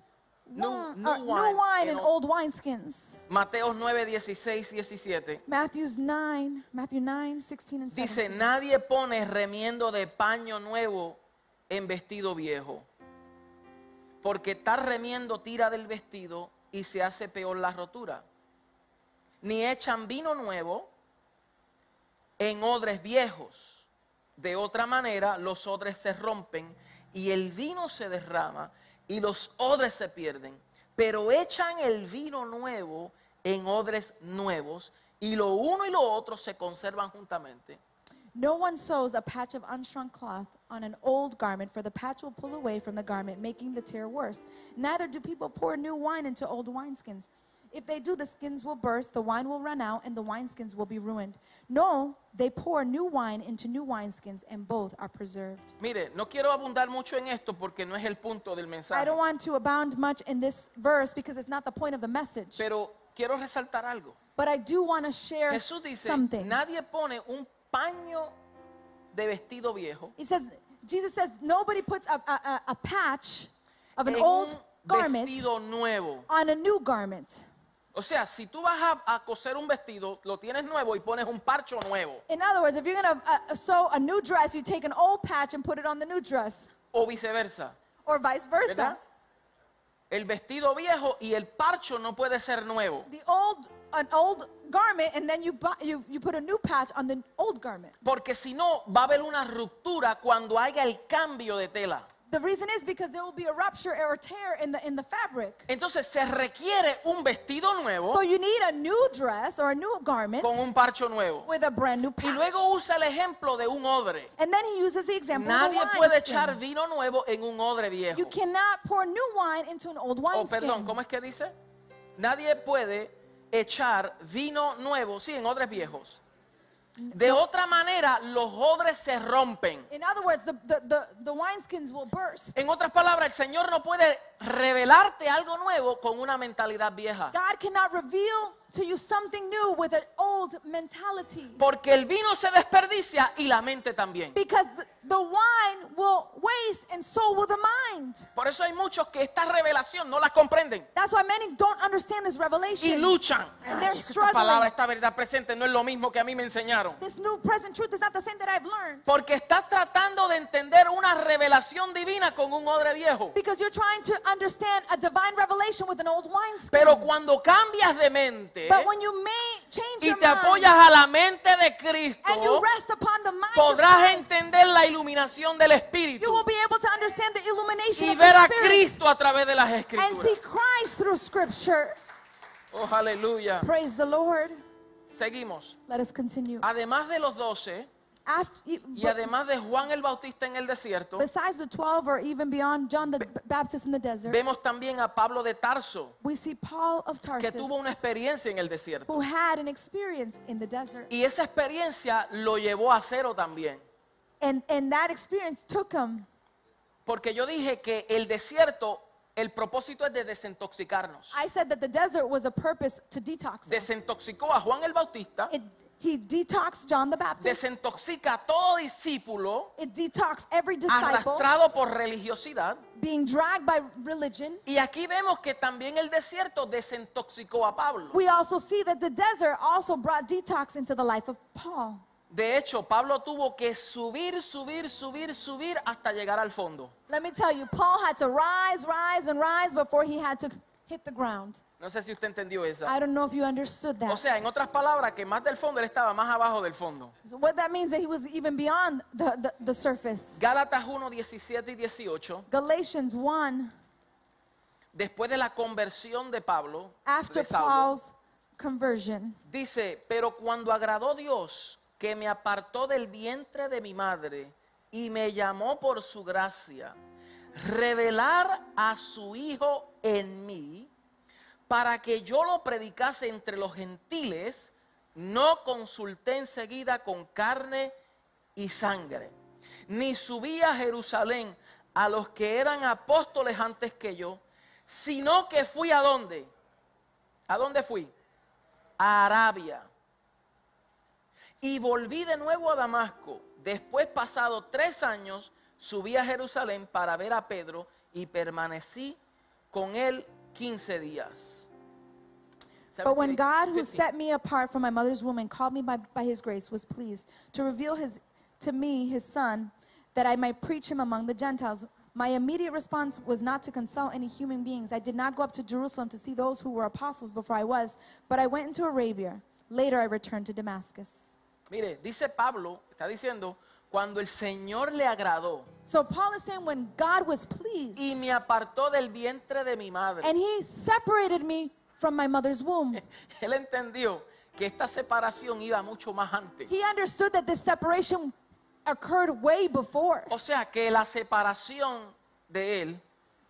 New- wine, new uh, wine new wine in in old- old wineskins. Mateos 9, 16, 17. Matthew's 9, Matthew 9, 16 and 17. Dice, nadie pone remiendo de paño nuevo en vestido viejo, porque tal remiendo tira del vestido y se hace peor la rotura. Ni echan vino nuevo en odres viejos. De otra manera, los odres se rompen y el vino se derrama y los odres se pierden. Pero echan el vino nuevo en odres nuevos y lo uno y lo otro se conservan juntamente. No one sews a patch of unshrunk cloth on an old garment, for the patch will pull away from the garment, making the tear worse. Neither do people pour new wine into old wineskins. If they do, the skins will burst, the wine will run out, and the wineskins will be ruined. No, they pour new wine into new wineskins, and both are preserved. Mire, no quiero abundar mucho en esto porque no es el punto del mensaje. I don't want to abound much in this verse because it's not the point of the message. Pero quiero resaltar algo. But I do want to share Jesús dice, something. nadie pone un paño de vestido viejo He says, Jesus says, nobody puts a, a, a- a patch of an en old un garment vestido nuevo. on a new garment. O sea, si tú vas a, a coser un vestido, lo tienes nuevo y pones un parcho nuevo. In other words, if you're going to uh, sew a new dress, you take an old patch and put it on the new dress, O viceversa. or vice versa. ¿Verdad? El vestido viejo y el parcho no puede ser nuevo. The old, an old garment, and then you, buy, you, you put a new patch on the old garment. Porque si no, va a haber una ruptura cuando haya el cambio de tela. The reason is because there will be a rupture or a tear in the, in the fabric. Entonces se requiere un vestido nuevo So you need a new dress or a new garment con un parcho nuevo. with a brand new Y patch. luego usa el ejemplo de un odre. And then he uses the example Nadie of a puede wineskin. echar vino nuevo en un odre viejo. You cannot pour new wine into an old Oh, wineskin. perdón, ¿cómo es que dice? Nadie puede echar vino nuevo, sí, en odres viejos. De otra manera, los odres se rompen. In other words, the, the, the, the wineskins will burst. En otras palabras, el Señor no puede revelarte algo nuevo con una mentalidad vieja. God cannot reveal to you something new with an old mentality. Porque el vino se desperdicia y la mente también. Because the, the wine will waste and so will the mind. Por eso hay muchos que esta revelación no la comprenden That's why many don't understand this y revelation. luchan. And they're Ay, esta struggling. palabra, esta verdad presente no es lo mismo que a mí me enseñaron. This new present truth is not the same that I've learned. Porque estás tratando de entender una revelación divina con un odre viejo. Because you're trying to understand a divine revelation with an old wineskin. Pero cuando cambias de mente But when you may change y your te mind apoyas a la mente de and you Cristo, rest upon the mind of podrás Christ, entender la iluminación del you Espíritu will be able to understand the illumination y of ver the a Spirit Cristo a través de las and see Escrituras. Christ through Scripture. Oh, aleluya. Praise the Lord. Seguimos. Let us continue. Además de los doce After, y además de Juan el Bautista en el desierto, besides the 12 or even beyond John the Baptist in the desert, vemos también a Pablo de Tarso, we see Paul of que Tarsus tuvo una experiencia en el desierto. who had an experience in the desert. Y esa experiencia lo llevó a cero también. And, and that experience took him, Porque yo dije que el desierto, el propósito es de desintoxicarnos. I said that the desert was a purpose to detox. Desintoxicó a Juan el Bautista, It, he detoxed John the Baptist. desintoxica a todo discípulo It detoxed every disciple arrastrado por religiosidad. being dragged by religion. Y aquí vemos que también el desierto desintoxicó a Pablo. We also see that the desert also brought detox into the life of Paul. De hecho, Pablo tuvo que subir, subir, subir, subir hasta llegar al fondo. Let me tell you, Paul had to rise, rise, and rise before he had to hit the ground. No sé si usted entendió esa. I don't know if you understood O that. sea, en otras palabras, que más del fondo él estaba más abajo del fondo. So what that means that he was even beyond the, the, the surface. Gálatas 1, 17 y 18, Galatians 1, después de la conversión de Pablo, after de Saulo, Paul's conversion, dice, pero cuando agradó Dios que me apartó del vientre de mi madre y me llamó por su gracia, revelar a su Hijo en mí, para que yo lo predicase entre los gentiles, no consulté enseguida con carne y sangre, ni subí a Jerusalén a los que eran apóstoles antes que yo, sino que fui a dónde? ¿A dónde fui? A Arabia. Y volví de nuevo a Damasco. Después, pasado tres años, subí a Jerusalén para ver a Pedro y permanecí con él 15 días. But when God, who 15. set me apart from my mother's womb and called me by, by his grace, was pleased to reveal his, to me his son, that I might preach him among the Gentiles, my immediate response was not to consult any human beings. I did not go up to Jerusalem to see those who were apostles before I was, but I went into Arabia. Later I returned to Damascus. Mire, dice Pablo, está diciendo, cuando el Señor le agradó So Paul is saying when God was pleased y me apartó del vientre de mi madre, and he separated me from my mother's womb. [LAUGHS] él entendió que esta separación iba mucho más antes. He understood that this separation occurred way before. O sea que la separación de él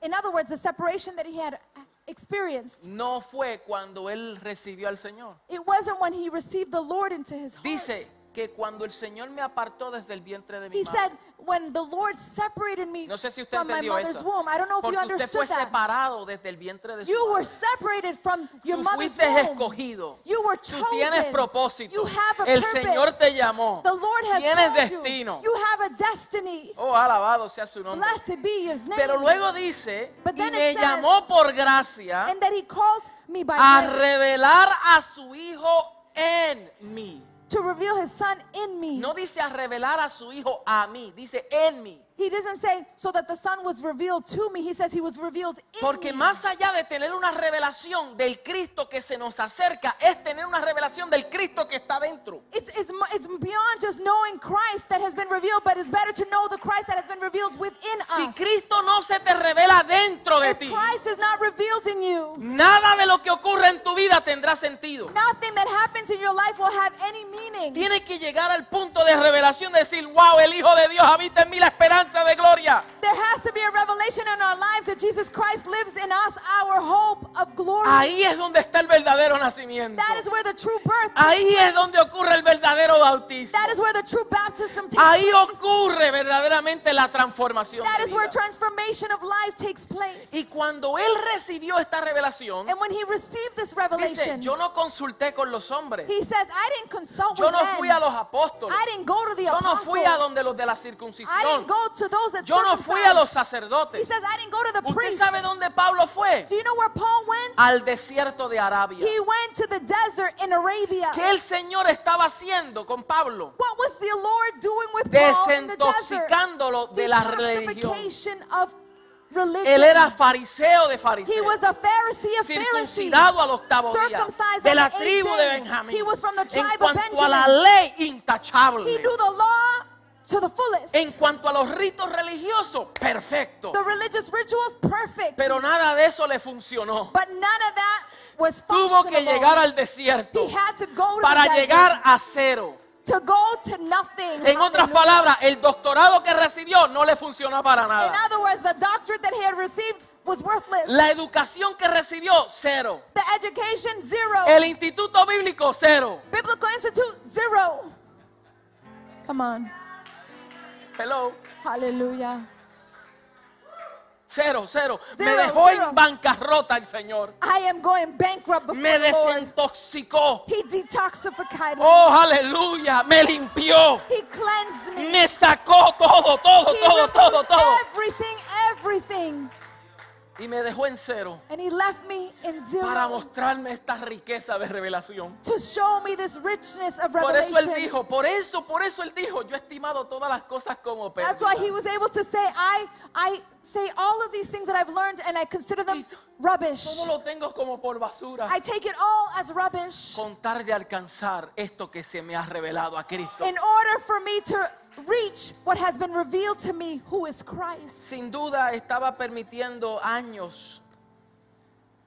In other words, the separation that he had experienced, no fue cuando él recibió al Señor. it wasn't when he received the Lord into his heart. Dice que cuando el Señor me apartó desde el vientre de mi He madre. said, when the Lord separated me No sé si usted from my entendió mother's eso. womb. I don't know if you Porque usted fue understood that. separado desde el vientre de su You were madre. separated from your Tú mother's fuiste womb. escogido. You were Tú tienes chosen. propósito. You have a El purpose. Señor te llamó. The Lord has Tienes called destino. you. You have a destiny. Oh, alabado sea su nombre. Blessed be his name. Pero luego dice, But y then me it says- llamó por gracia and that he called me by a revelar a su hijo en mí. To reveal his son in me. No dice a revelar a su hijo a mí, dice en mí. He doesn't say so that the son was revealed to me. He says he was revealed in Porque me. más allá de tener una revelación del Cristo que se nos acerca, es tener una revelación del Cristo que está dentro. It's, it's, it's beyond just knowing Christ that has been revealed, but it's better to know the Christ that has been revealed within Si us. Cristo no se te revela dentro de If ti, Christ is not revealed in you, nada de lo que ocurre en tu vida tendrá sentido. nothing that happens in your life will have any meaning. Tienes que llegar al punto de revelación de decir, wow, el Hijo de Dios habita en mí la esperanza de gloria. There has to be a revelation in our lives that Jesus Christ lives in us, our hope of glory. Ahí es donde está el verdadero nacimiento. That is where the true birth Ahí es donde ocurre el verdadero bautismo. That is where the true baptism takes Ahí place. ocurre verdaderamente la transformación. That is where transformation of life takes place. Y cuando él recibió esta revelación, And when he received this dice, revelation, yo no consulté con los hombres. he says, I didn't consult Yo with no men. fui a los apóstoles. I didn't go to the Yo no apostles. fui a donde los de la I circuncisión. didn't go to those that Yo no fui a los circumcised. He sacerdotes. says, I didn't go to the ¿Usted sabe dónde Pablo fue? Do you know where Paul went? Al desierto de Arabia. He went to the desert in Arabia. ¿Qué el Señor estaba haciendo con Pablo? What was the Lord doing with Paul in the desert? Desintoxicándolo de la religión. Of religion. Él era fariseo de He fariseos. was a Pharisee of Pharisees. circuncidado al octavo día Circumcised de la tribu de. Benjamín. He was from the En tribe of cuanto a la Benjamin. ley, intachable. He knew the law to the fullest. En cuanto a los ritos religiosos, perfecto. the religious rituals, perfect. Pero nada de eso le funcionó. but none of that was Tuvo que llegar al desierto He had to go to para the llegar a cero. to go to nothing. En otras palabras, el doctorado que recibió no le funcionó para In nada. other words, the doctorate that he had received was worthless. La educación que recibió, cero. the education, zero. El instituto bíblico, cero. Biblical Institute, zero. Come on. Hello. Hallelujah. Cero, cero. Me Zero, dejó zero. en bancarrota el Señor. I am going bankrupt before Me the Lord. desintoxicó. He detoxified me. Oh, aleluya. Me limpió. He cleansed me. Me sacó todo, todo, he todo, todo, removed todo. everything, everything. Y me dejó en cero And he left me in zero para mostrarme esta riqueza de revelación. to show me this richness of Por eso él revelation. dijo, por eso, por eso él dijo, yo he estimado todas las cosas como That's why he pérdida. was able to say, I, I say all of these things that I've learned and I consider them rubbish. Todo lo tengo como por basura. I take it all as rubbish Con tal de alcanzar esto que se me ha revelado a Cristo. in order for me to reach what has been revealed to me, who is Christ. Sin duda estaba permitiendo años.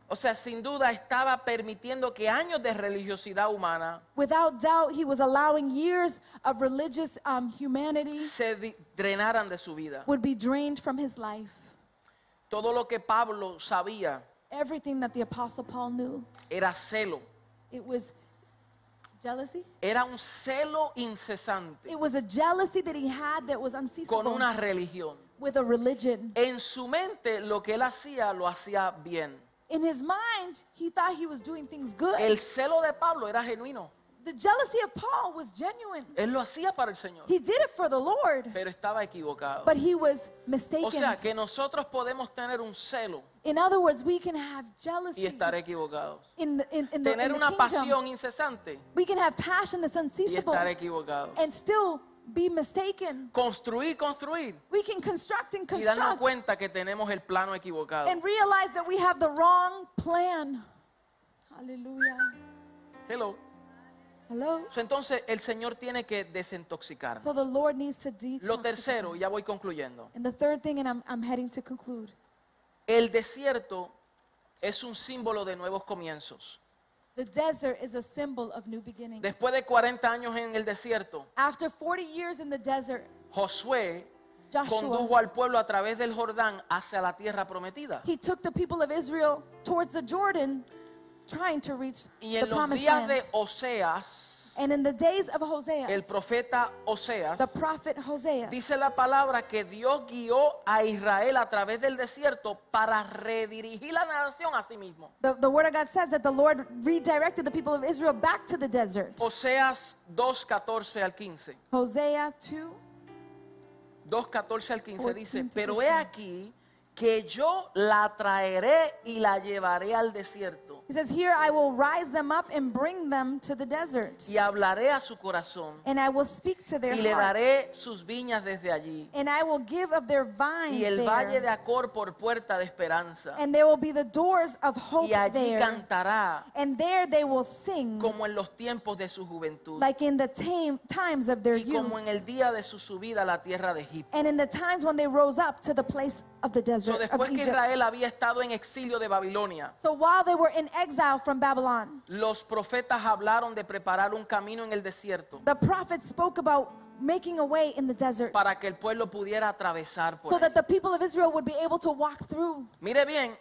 O sea, sin duda estaba permitiendo que años de religiosidad humana Without doubt, he was allowing years of religious um, humanity se di- drenaran de su vida. would be drained from his life. Todo lo que Pablo sabía Everything that the Apostle Paul knew, era celo. it was jealousy. Era un celo incesante It was a jealousy that he had that was con unceasable una religión. with a religion. En su mente lo que él hacía lo hacía bien. In his mind, he thought he was doing things good. El celo de Pablo era genuino. The jealousy of Paul was genuine. Él lo hacía para el Señor, He did it for the Lord, pero estaba equivocado. but he was O mistaken. sea, que nosotros podemos tener un celo in other words, we can have jealousy y estar equivocados. in the, in, in the, in Tener the una kingdom. pasión incesante We can have passion that's y unceasable estar equivocados. and still be mistaken. Construir, construir We can construct and y darnos construct cuenta que tenemos el plano equivocado. and realize that we have the wrong plan. Hallelujah. Hello. Hello. So, Entonces el Señor tiene que desintoxicar. So the Lord needs to. Lo tercero, y ya voy concluyendo. And the third thing, and I'm, I'm heading to conclude. El desierto es un símbolo de nuevos comienzos. The desert is a symbol of new beginnings. Después de 40 años en el desierto, After 40 years in the desert, Josué Joshua, condujo al pueblo a través del Jordán hacia la tierra prometida. he took the people of Israel towards the Jordan, trying to reach Y the en los promised días de land. Oseas, And in the days of Hosea, el profeta Oseas, the prophet Hosea, dice la palabra que Dios guió a Israel a través del desierto para redirigir la nación a sí mismo. the, the word of God says that the Lord redirected the people of Israel back to the desert. Oseas 2, 14 al 15. Hosea 2, 2, 14 al 15 dice, 14 to pero he 15. aquí que yo la traeré y la llevaré al desierto. He says, Here I will rise them up and bring them to the desert, y hablaré a su corazón and I will speak to their y le hearts, daré sus viñas desde allí. And I will give of their vines y el valle de there, Acor por puerta de esperanza. And there will be the doors of hope y allí there, cantará and there they will sing como en los tiempos de su juventud. like in the times of their y youth, como en el día de su subida a la tierra de Egipto. and in the times when they rose up to the place of the So, desert of después que Egypt. Israel había estado en exilio de Babilonia, So while they were in exile from Babylon, los profetas hablaron de preparar un camino en el desierto the prophets spoke about making a way in the desert para que el pueblo pudiera atravesar por so ahí. that the people of Israel would be able to walk through. Mire bien,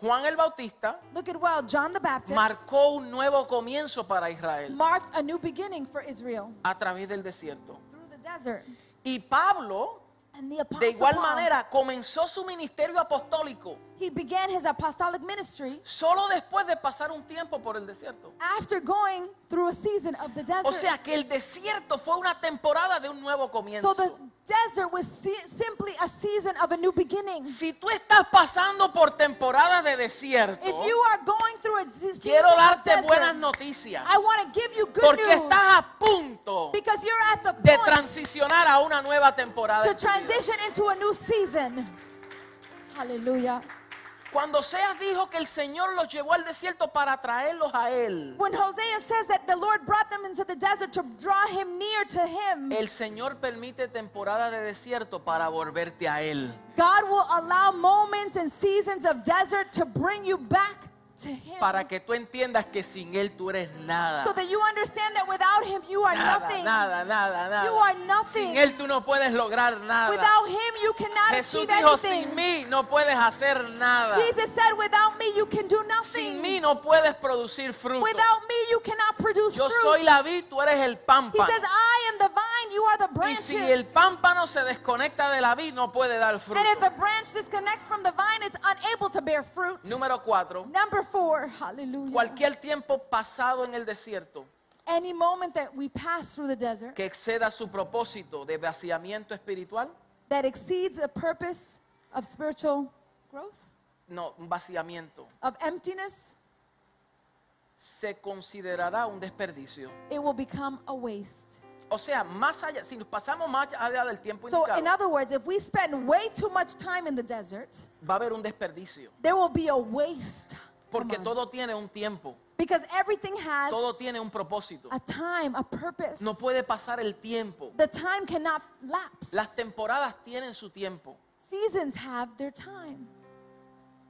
Juan el Bautista Look at well, John the Baptist marcó un nuevo comienzo para Israel marked a new beginning for Israel a través del desierto. through the desert. Y Pablo, And the de igual Paul, manera, comenzó su ministerio apostólico he began his apostolic ministry solo después de pasar un tiempo por el desierto. after going through a season of the desert. O sea que el desierto fue una temporada de un nuevo so comienzo. the desert was simply a season of a new beginning. Si tú estás pasando por temporada de desierto, If you are going through a season quiero of darte desert, buenas noticias. I want to give you good Porque news estás a punto because you're at the de point transicionar a una nueva temporada. to tu. Transition into a new season. Hallelujah. Cuando Oseas dijo que el Señor los llevó al desierto para traerlos a Él, When Hosea says that the Lord brought them into the desert to draw him near to him, el Señor permite temporada de desierto para volverte a Él. God will allow moments and seasons of desert to bring you back. Para que tú entiendas que sin Él tú eres nada. so that you understand that without him you are Nada, nothing. nada, nada, nada. You are nothing. Sin Él tú no puedes lograr nada. Without him you cannot Jesús achieve dijo, anything. sin mí no puedes hacer nada. Jesus said, without me you can do nothing. Sin mí no puedes producir fruto. Without me you cannot produce Yo fruit. soy la vid, tú eres el He pámpano. says, I am the vine, you are the Y branches. si el pámpano se desconecta de la vid, no puede dar fruto. and if the branch disconnects from the vine, it's unable to bear fruit. Número cuatro. Number four, hallelujah. Cualquier tiempo pasado en el desierto Any moment that we pass through the desert que exceda su propósito de vaciamiento espiritual, that exceeds the purpose of spiritual growth, no, un vaciamiento, of emptiness, se considerará un desperdicio. it will become a waste. O sea, más allá, si nos pasamos más allá del tiempo So, in indicado, other words, if we spend way too much time in the desert, va a haber un desperdicio. there will be a waste. Come Porque on. todo tiene un tiempo, Because everything has todo tiene un propósito. a time, a purpose. No puede pasar el tiempo. The time cannot lapse. Las temporadas tienen su tiempo, Seasons have their time.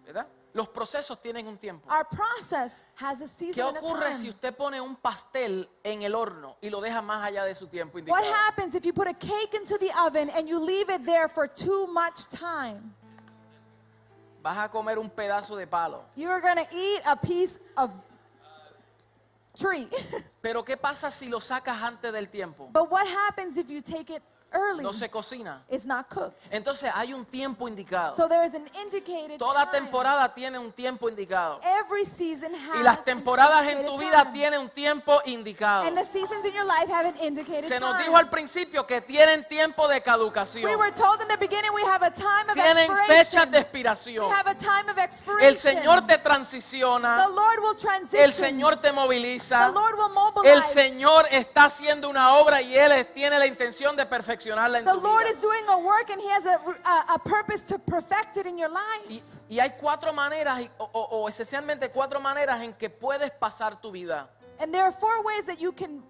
¿verdad? Los procesos tienen un tiempo. Our process has a ¿Qué season and a ocurre time. si usted pone un pastel en el horno y lo deja más allá de su tiempo What indicado? happens if you put a cake into the oven and you leave it there for too much time? Vas a comer un pedazo de palo. You're going to eat a piece of tree. [LAUGHS] Pero ¿qué pasa si lo sacas antes del tiempo? but what happens if you take it early? No se cocina. It's not cooked. Entonces hay un tiempo indicado. So there is an indicated Toda time. temporada tiene un tiempo indicado. Every season has Y las temporadas en tu vida tienen un tiempo indicado. And the seasons in your life have an indicated Se nos time. dijo al principio que tienen tiempo de we caducación. were told in the beginning we have a time of Tienen expiration. fechas de expiración. We have a time of expiration. El Señor te the transiciona. Lord will transition. El Señor te the moviliza. Lord will mobilize. El Señor está haciendo una obra y Él tiene la intención de perfeccionarla en the tu Lord vida. is doing a work and He has a, a, a purpose to perfect it in your life. Y, y hay cuatro maneras, o, o- o esencialmente cuatro maneras en que puedes pasar tu vida. and there are four ways that you can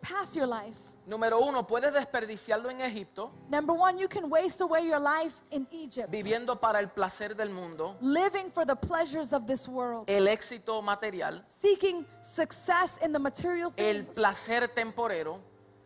pass your life. Número uno, puedes desperdiciarlo en Egipto, Number one, you can waste away your life in Egypt, viviendo para el placer del mundo, living for the pleasures of this world, el éxito material, seeking success in the material el things, placer temporero,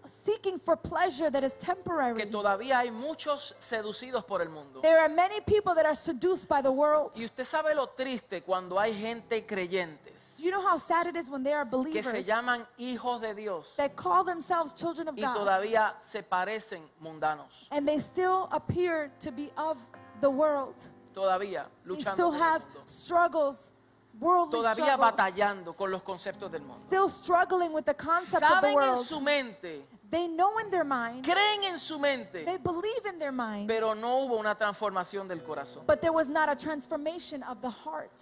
seeking for pleasure that is temporary. que todavía hay muchos seducidos por el mundo. There are many people that are seduced by the world. Y usted sabe lo triste cuando hay gente creyentes You know how sad it is when there are believers. que se llaman hijos de Dios that call themselves children of y God todavía se parecen mundanos. and they still appear to be of the world. Todavía luchando. They still have struggles, Todavía batallando con los conceptos del mundo. still struggling with the concept of the Saben en world. su mente, They know in their mind, creen en su mente, they believe in their mind, pero no hubo una transformación del corazón. but there was not a transformation of the heart.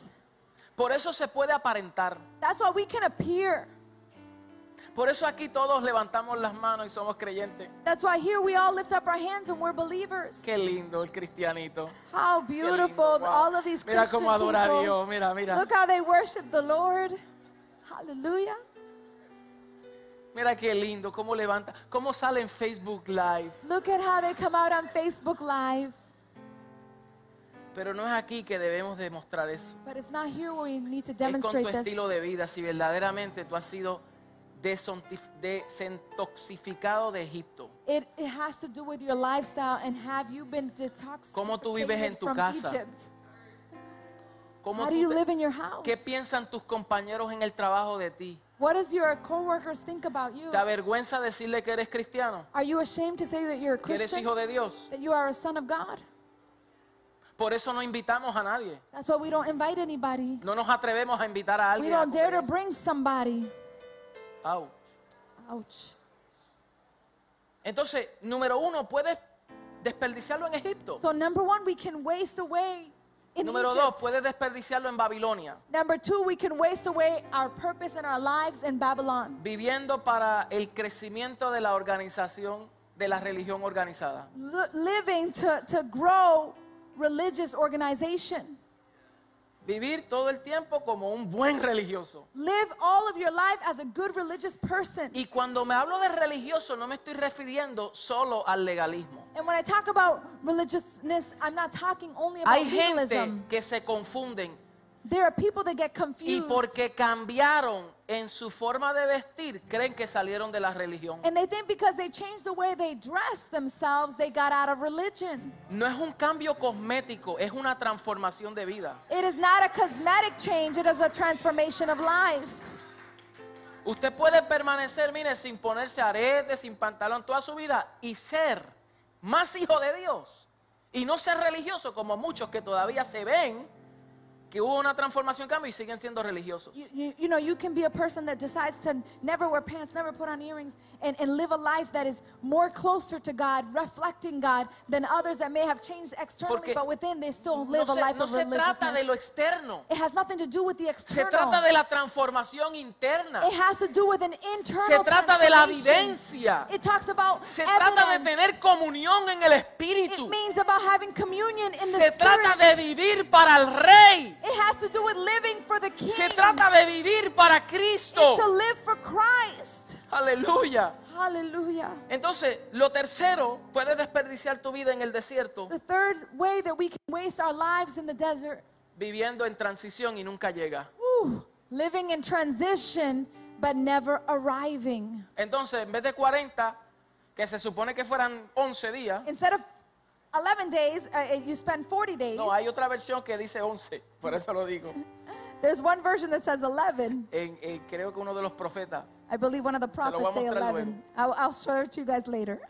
Por eso se puede aparentar. That's why we can appear. Por eso aquí todos levantamos las manos y somos creyentes. That's why here we all lift up our hands and we're believers. Qué lindo el cristianito. How beautiful wow. all of these Mira Christian cómo adora a. Dios. Mira, mira. Look how they worship the Lord. Hallelujah. Mira qué lindo. Cómo levanta. Cómo sale en Facebook Live. Look at how they come out on Facebook Live. Pero no es aquí que debemos demostrar eso. But it's not here where we need to Es con tu demonstrate this. estilo de vida. Si verdaderamente tú has sido desintoxificado de Egipto. It, it has to do with your lifestyle and have you been ¿Cómo tú vives en detoxified tu casa? Egypt? ¿Cómo How do you live in your house? ¿Qué piensan tus compañeros en el trabajo de ti? What does your coworkers think about you? ¿Te avergüenza decirle que eres cristiano? Are you ashamed to say that you're a ¿Que eres Christian? hijo de Dios? That you are a son of God? Por eso no invitamos a nadie. That's why we don't invite anybody. No nos atrevemos a invitar a We alguien. a don't dare to bring somebody. Au. Ouch. Entonces, número uno, puedes desperdiciarlo en Egipto. So number one, we can waste away in número dos, Egypt. puedes desperdiciarlo en Babilonia, Number two, we can waste away our purpose and our lives in Babylon. viviendo para el crecimiento de la organización, de la religión organizada. Li- living to, to grow religious organization. Vivir todo el tiempo como un buen religioso. Live all of your life as a good religious person. Y cuando me hablo de religioso, no me estoy refiriendo solo al legalismo. And when I talk about religiousness, I'm not talking only about Hay gente legalism. que se confunden There are people that get y confused. porque cambiaron en su forma de vestir, creen que salieron de la religión. And they think because they changed the way they dress themselves, they got out of religion. No es un cambio cosmético, es una transformación de vida. It is not a cosmetic change, it is a transformation of life. Usted puede permanecer, mire, sin ponerse aretes, sin pantalón toda su vida y ser más hijo de Dios. Y no ser religioso como muchos que todavía se ven que hubo una transformación, cambio y siguen siendo religiosos. You, you, you know, you can be a person that decides to never wear pants, never put on earrings, and, and live a life that is more closer to God, reflecting God, than others that may have changed externally, Porque but within they still No live a se, life no of se trata de lo externo, It has nothing to do with the se external. trata de la transformación interna, It has to do with an se internal trata de la vivencia, It talks about se trata de evidence. tener comunión en el It Espíritu, means about having communion in the se trata spirit. de vivir para el Rey, It has to do with living for the King. se trata de vivir para It's Cristo. to live for Christ. Aleluya. Hallelujah. Entonces, lo tercero, puedes desperdiciar tu vida en el desierto The third way that we can waste our lives in the desert, viviendo en transición y nunca llega. whew, living in transition but never arriving. Entonces, en vez de 40, que se supone que fueran 11 días, Instead of 11 days, uh, you spend 40 days. no, hay otra versión que dice 11, [LAUGHS] por eso lo digo. There's one version that says 11. En- en- creo que uno de los profetas. I believe one of the prophets say mostrar 11. I'll, I'll show it to you guys later.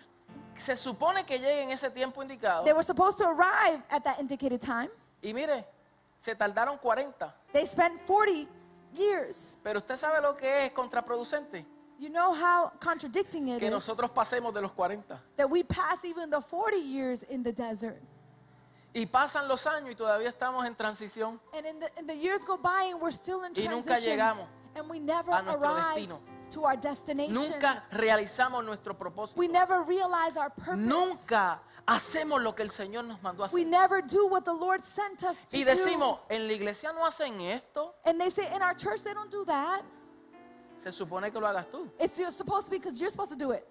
Se supone que llegue en ese tiempo indicado. They were supposed to arrive at that indicated time. Y mire, se tardaron 40. They spent 40 years. Pero usted sabe lo que es contraproducente. You know how contradicting it Que is nosotros pasemos de los 40. that we pass even the 40 years in the desert. Y pasan los años y todavía estamos en transición. And in the, and the years go by and we're still in Y nunca transition. llegamos and we never a nuestro arrive destino. to our destination. Nunca realizamos nuestro propósito. we never realize our purpose. Nunca hacemos lo que el Señor nos mandó a We hacer. never do what the Lord sent us to Y decimos, en la iglesia no hacen esto. do. And they say, in our church, they don't do that. Se supone que lo hagas tú. It's you're supposed to be because you're supposed to do it.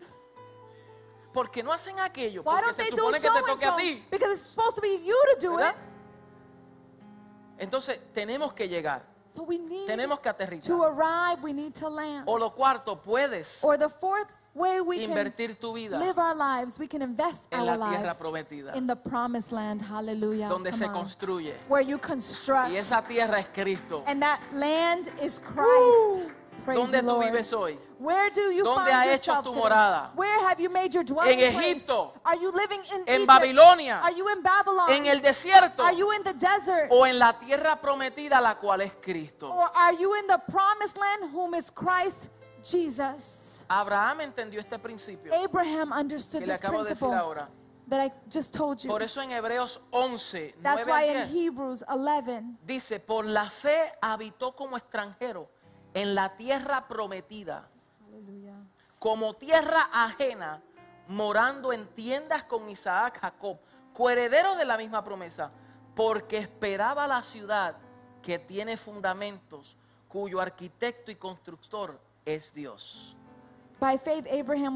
¿por qué no hacen aquello? Why Porque don't se they do supone que so te and toque a so? ti. Because it's supposed to be you to do ¿verdad? it. Entonces tenemos que llegar, So we need tenemos que to aterrizar. arrive. We need to land. O lo cuarto, puedes Or the fourth way we can invertir tu vida live our lives, we can invest en our la tierra lives prometida. in the promised land. Hallelujah. donde Come se on. construye. Where you construct. Y esa tierra es Cristo. And that land is Christ. Praise ¿Dónde tú vives hoy? Where do you ¿Dónde find ha hecho tu morada? Where have you made your dwelling En place? Egipto. Are you living in En Egypt? Babilonia. Are you in Babylon? ¿En el desierto? Are you in the desert? ¿O en la tierra prometida, la cual es Cristo? Or are you in the promised land whom is Christ Jesus? Abraham entendió este principio Abraham understood que le this acabo de decir principle ahora. that I just told you. Por eso en Hebreos 11, 9 That's why in 10, Hebrews 11 dice, por la fe habitó como extranjero en la tierra prometida, como tierra ajena, morando en tiendas con Isaac, Jacob, coherederos de la misma promesa, porque esperaba la ciudad que tiene fundamentos, cuyo arquitecto y constructor es Dios. By faith, Abraham,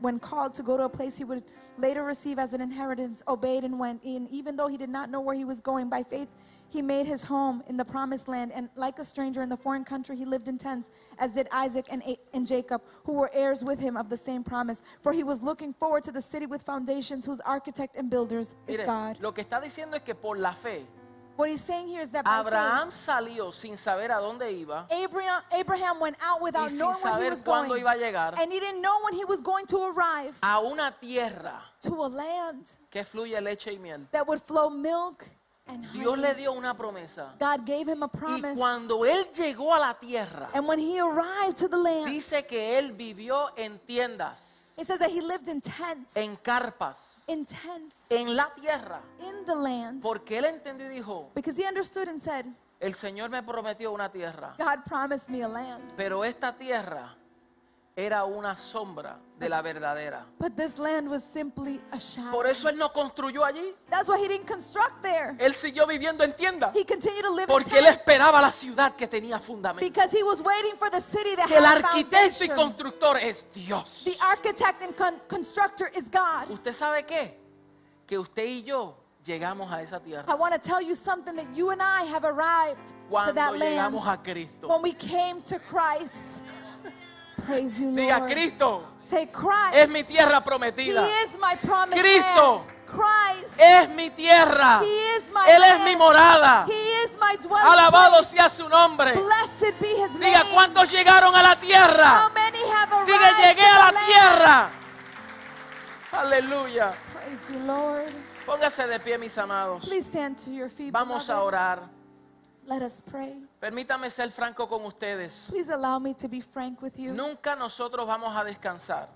when, called to go to a place he would later receive as an inheritance, obeyed and went in. Even though he did not know where he was going, by faith, he made his home in the promised land. And like a stranger in the foreign country, he lived in tents, as did Isaac and, and Jacob, who were heirs with him of the same promise. For he was looking forward to the city with foundations, whose architect and builders is God. lo que está diciendo es que por la fe, What he's saying here is that by Abraham salió sin saber a dónde iba faith, Abraham, Abraham went out y without sin knowing where he saber was cuándo going. iba a llegar And he didn't know when he was going to arrive a una tierra to a land que fluye leche y miel. that would flow milk and Dios honey. le dio una promesa. God gave him a Y promise. cuando él llegó a la tierra, And when he arrived to the land, dice que él vivió en tiendas, it says that he lived in tents. en carpas, in tents. en la tierra. in the land. Porque él entendió y dijo, Because he understood and said, el Señor me prometió una tierra, God promised me a land. pero esta tierra era una sombra de la verdadera. But this land was simply a shadow. Por eso él no construyó allí. That's why he didn't construct there. Él siguió viviendo en tiendas. He continued to live Porque in él esperaba la ciudad que tenía fundamento. Because he was waiting for the city that Que el arquitecto y constructor es Dios. The architect and con- constructor is God. ¿Usted sabe qué? Que usted y yo llegamos a esa I tierra want to tell you something that you and I have arrived to cuando land llegamos a Cristo. when we came to Christ. Praise you, Diga, Lord. Cristo Say Christ. es mi tierra He prometida. is my Cristo. Christ. Es mi tierra. He is my Él es land. mi morada. He is my dwelling Alabado place. sea su nombre. Blessed be his Diga, name. ¿cuántos llegaron a la How tierra? many have arrived Diga, llegué a la land? tierra. Aleluya. Praise you, Lord. Póngase de pie, mis amados. Please stand to your feet. Vamos a beloved. orar. Let us pray. Permítame ser franco con ustedes. Please allow me to be frank with you. Nunca nosotros vamos a descansar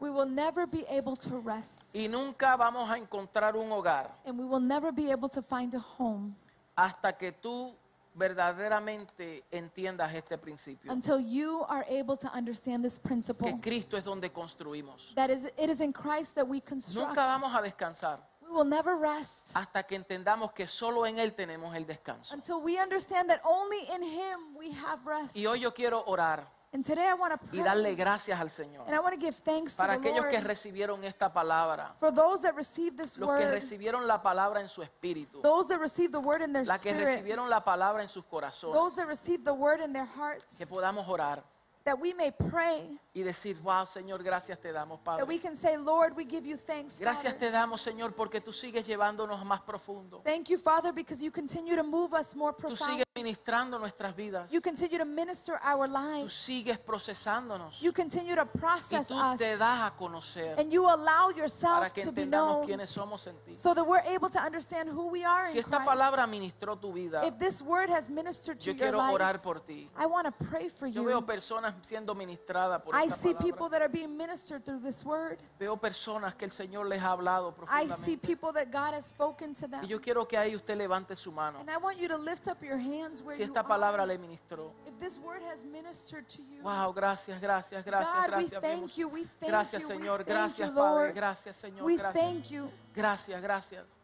We will never be able to rest. y nunca vamos a encontrar un hogar And we will never be able to find a home hasta que tú verdaderamente entiendas este principio. until you are able to understand this principle. Que Cristo es donde construimos. That is, it is in Christ that we construct. Nunca vamos a descansar We will never rest hasta que entendamos que solo en Él tenemos el descanso. until we understand that only in Him we have rest. Y hoy yo quiero orar And today I want to y pray. darle gracias al Señor And I want to give thanks para to the aquellos Lord que recibieron esta palabra, for those that received this los que word, recibieron la palabra en su espíritu, those that received the word in their la que spirit, recibieron la palabra en sus corazones, those that received the word in their hearts, que podamos orar that we may pray, y decir, wow, Señor, gracias te damos, that we Padre. can say, Lord, we give you thanks, Gracias Father. te damos, Señor, porque tú sigues llevándonos más profundo. Thank you, Father, because you continue to move us more Tú profound. sigues ministrando nuestras vidas. You continue to minister our Tú lives. sigues procesándonos. You continue to Y process tú us. te das a conocer And you allow para yourself que to be entendamos known quiénes somos en ti. so that we're able to understand who we are Si in esta Christ. palabra ministró tu vida, If this word has ministered to yo your quiero life, orar por ti. I want to pray for Yo veo you. personas siendo ministradas por I esta see people palabra. that are being ministered through this word. Veo personas que el Señor les ha hablado I see profundamente. people that God has spoken to them. Y yo quiero que ahí usted levante su mano. And I want you to lift up your hands where Si you esta palabra are. le ministró. If this word has ministered to you, Wow, gracias, gracias, gracias, God, we gracias. thank you, we thank Gracias, you, we Señor. thank Gracias, you, Padre. Lord. Gracias, Señor. we Gracias. thank you. Gracias, gracias.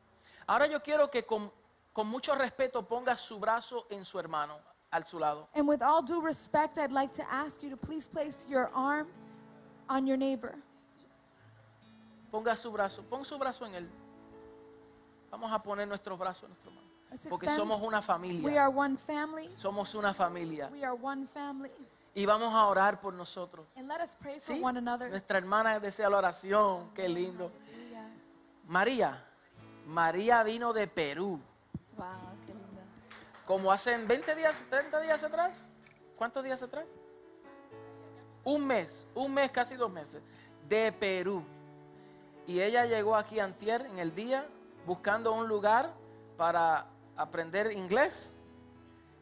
Ahora yo quiero que con, con mucho respeto ponga su brazo en su hermano, al su lado. And with all due respect, I'd like to ask you to please place your arm on your neighbor. Ponga su brazo, pon su brazo en él. Vamos a poner nuestros brazos en nuestro mano. Let's Porque extend. somos una We familia. are one family. Somos una familia. We are one family. Y vamos a orar por nosotros. And let us pray for ¿Sí? one another. Nuestra hermana desea la oración. Qué lindo. Hallelujah. María. María vino de Perú. Wow. Como hace 20 días, 30 días atrás. ¿Cuántos días atrás? Un mes, un mes, casi dos meses. De Perú. Y ella llegó aquí antier en el día buscando un lugar para aprender inglés.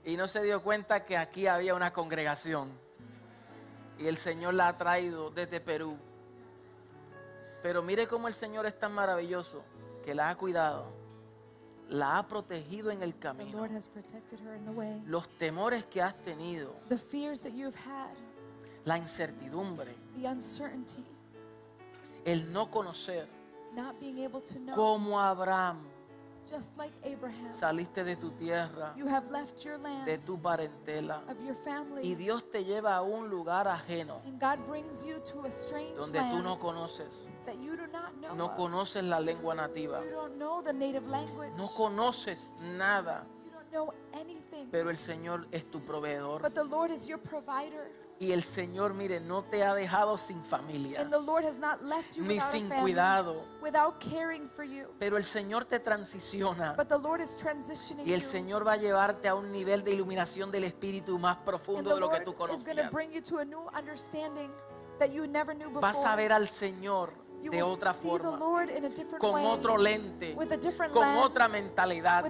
Y no se dio cuenta que aquí había una congregación. Y el Señor la ha traído desde Perú. Pero mire cómo el Señor es tan maravilloso que la ha cuidado. La ha protegido en el The camino Lord has protected her in the way. los temores que has tenido, The fears that you have had, la incertidumbre, the uncertainty, el no conocer, not being able to know. como Abraham, Just like Abraham, saliste de tu tierra, you have left your land, de tu parentela, of your y family, Dios te lleva a un lugar ajeno, and God brings you to a strange donde tú no conoces, that you do not know no of. conoces la lengua nativa, You don't know the native language. no conoces nada, know anything. pero el Señor es tu proveedor. But the Lord is your provider. Y el Señor, mire, no te ha dejado sin familia, And the Lord has not left you ni sin family, cuidado, without caring for you. pero el Señor te transiciona. But the Lord is transitioning Y el you. Señor va a llevarte a un nivel de iluminación del Espíritu más profundo de lo que tú is going to conocías. bring you to a new understanding that you never knew before. Vas a ver al Señor de otra forma, con otro lente, con otra mentalidad.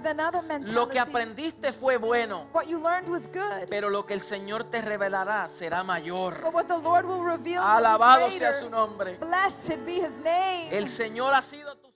Lo que aprendiste fue bueno, what you learned was good, pero lo que el Señor te revelará será mayor. but what the Lord will reveal will be Alabado sea su nombre. El Señor ha sido tu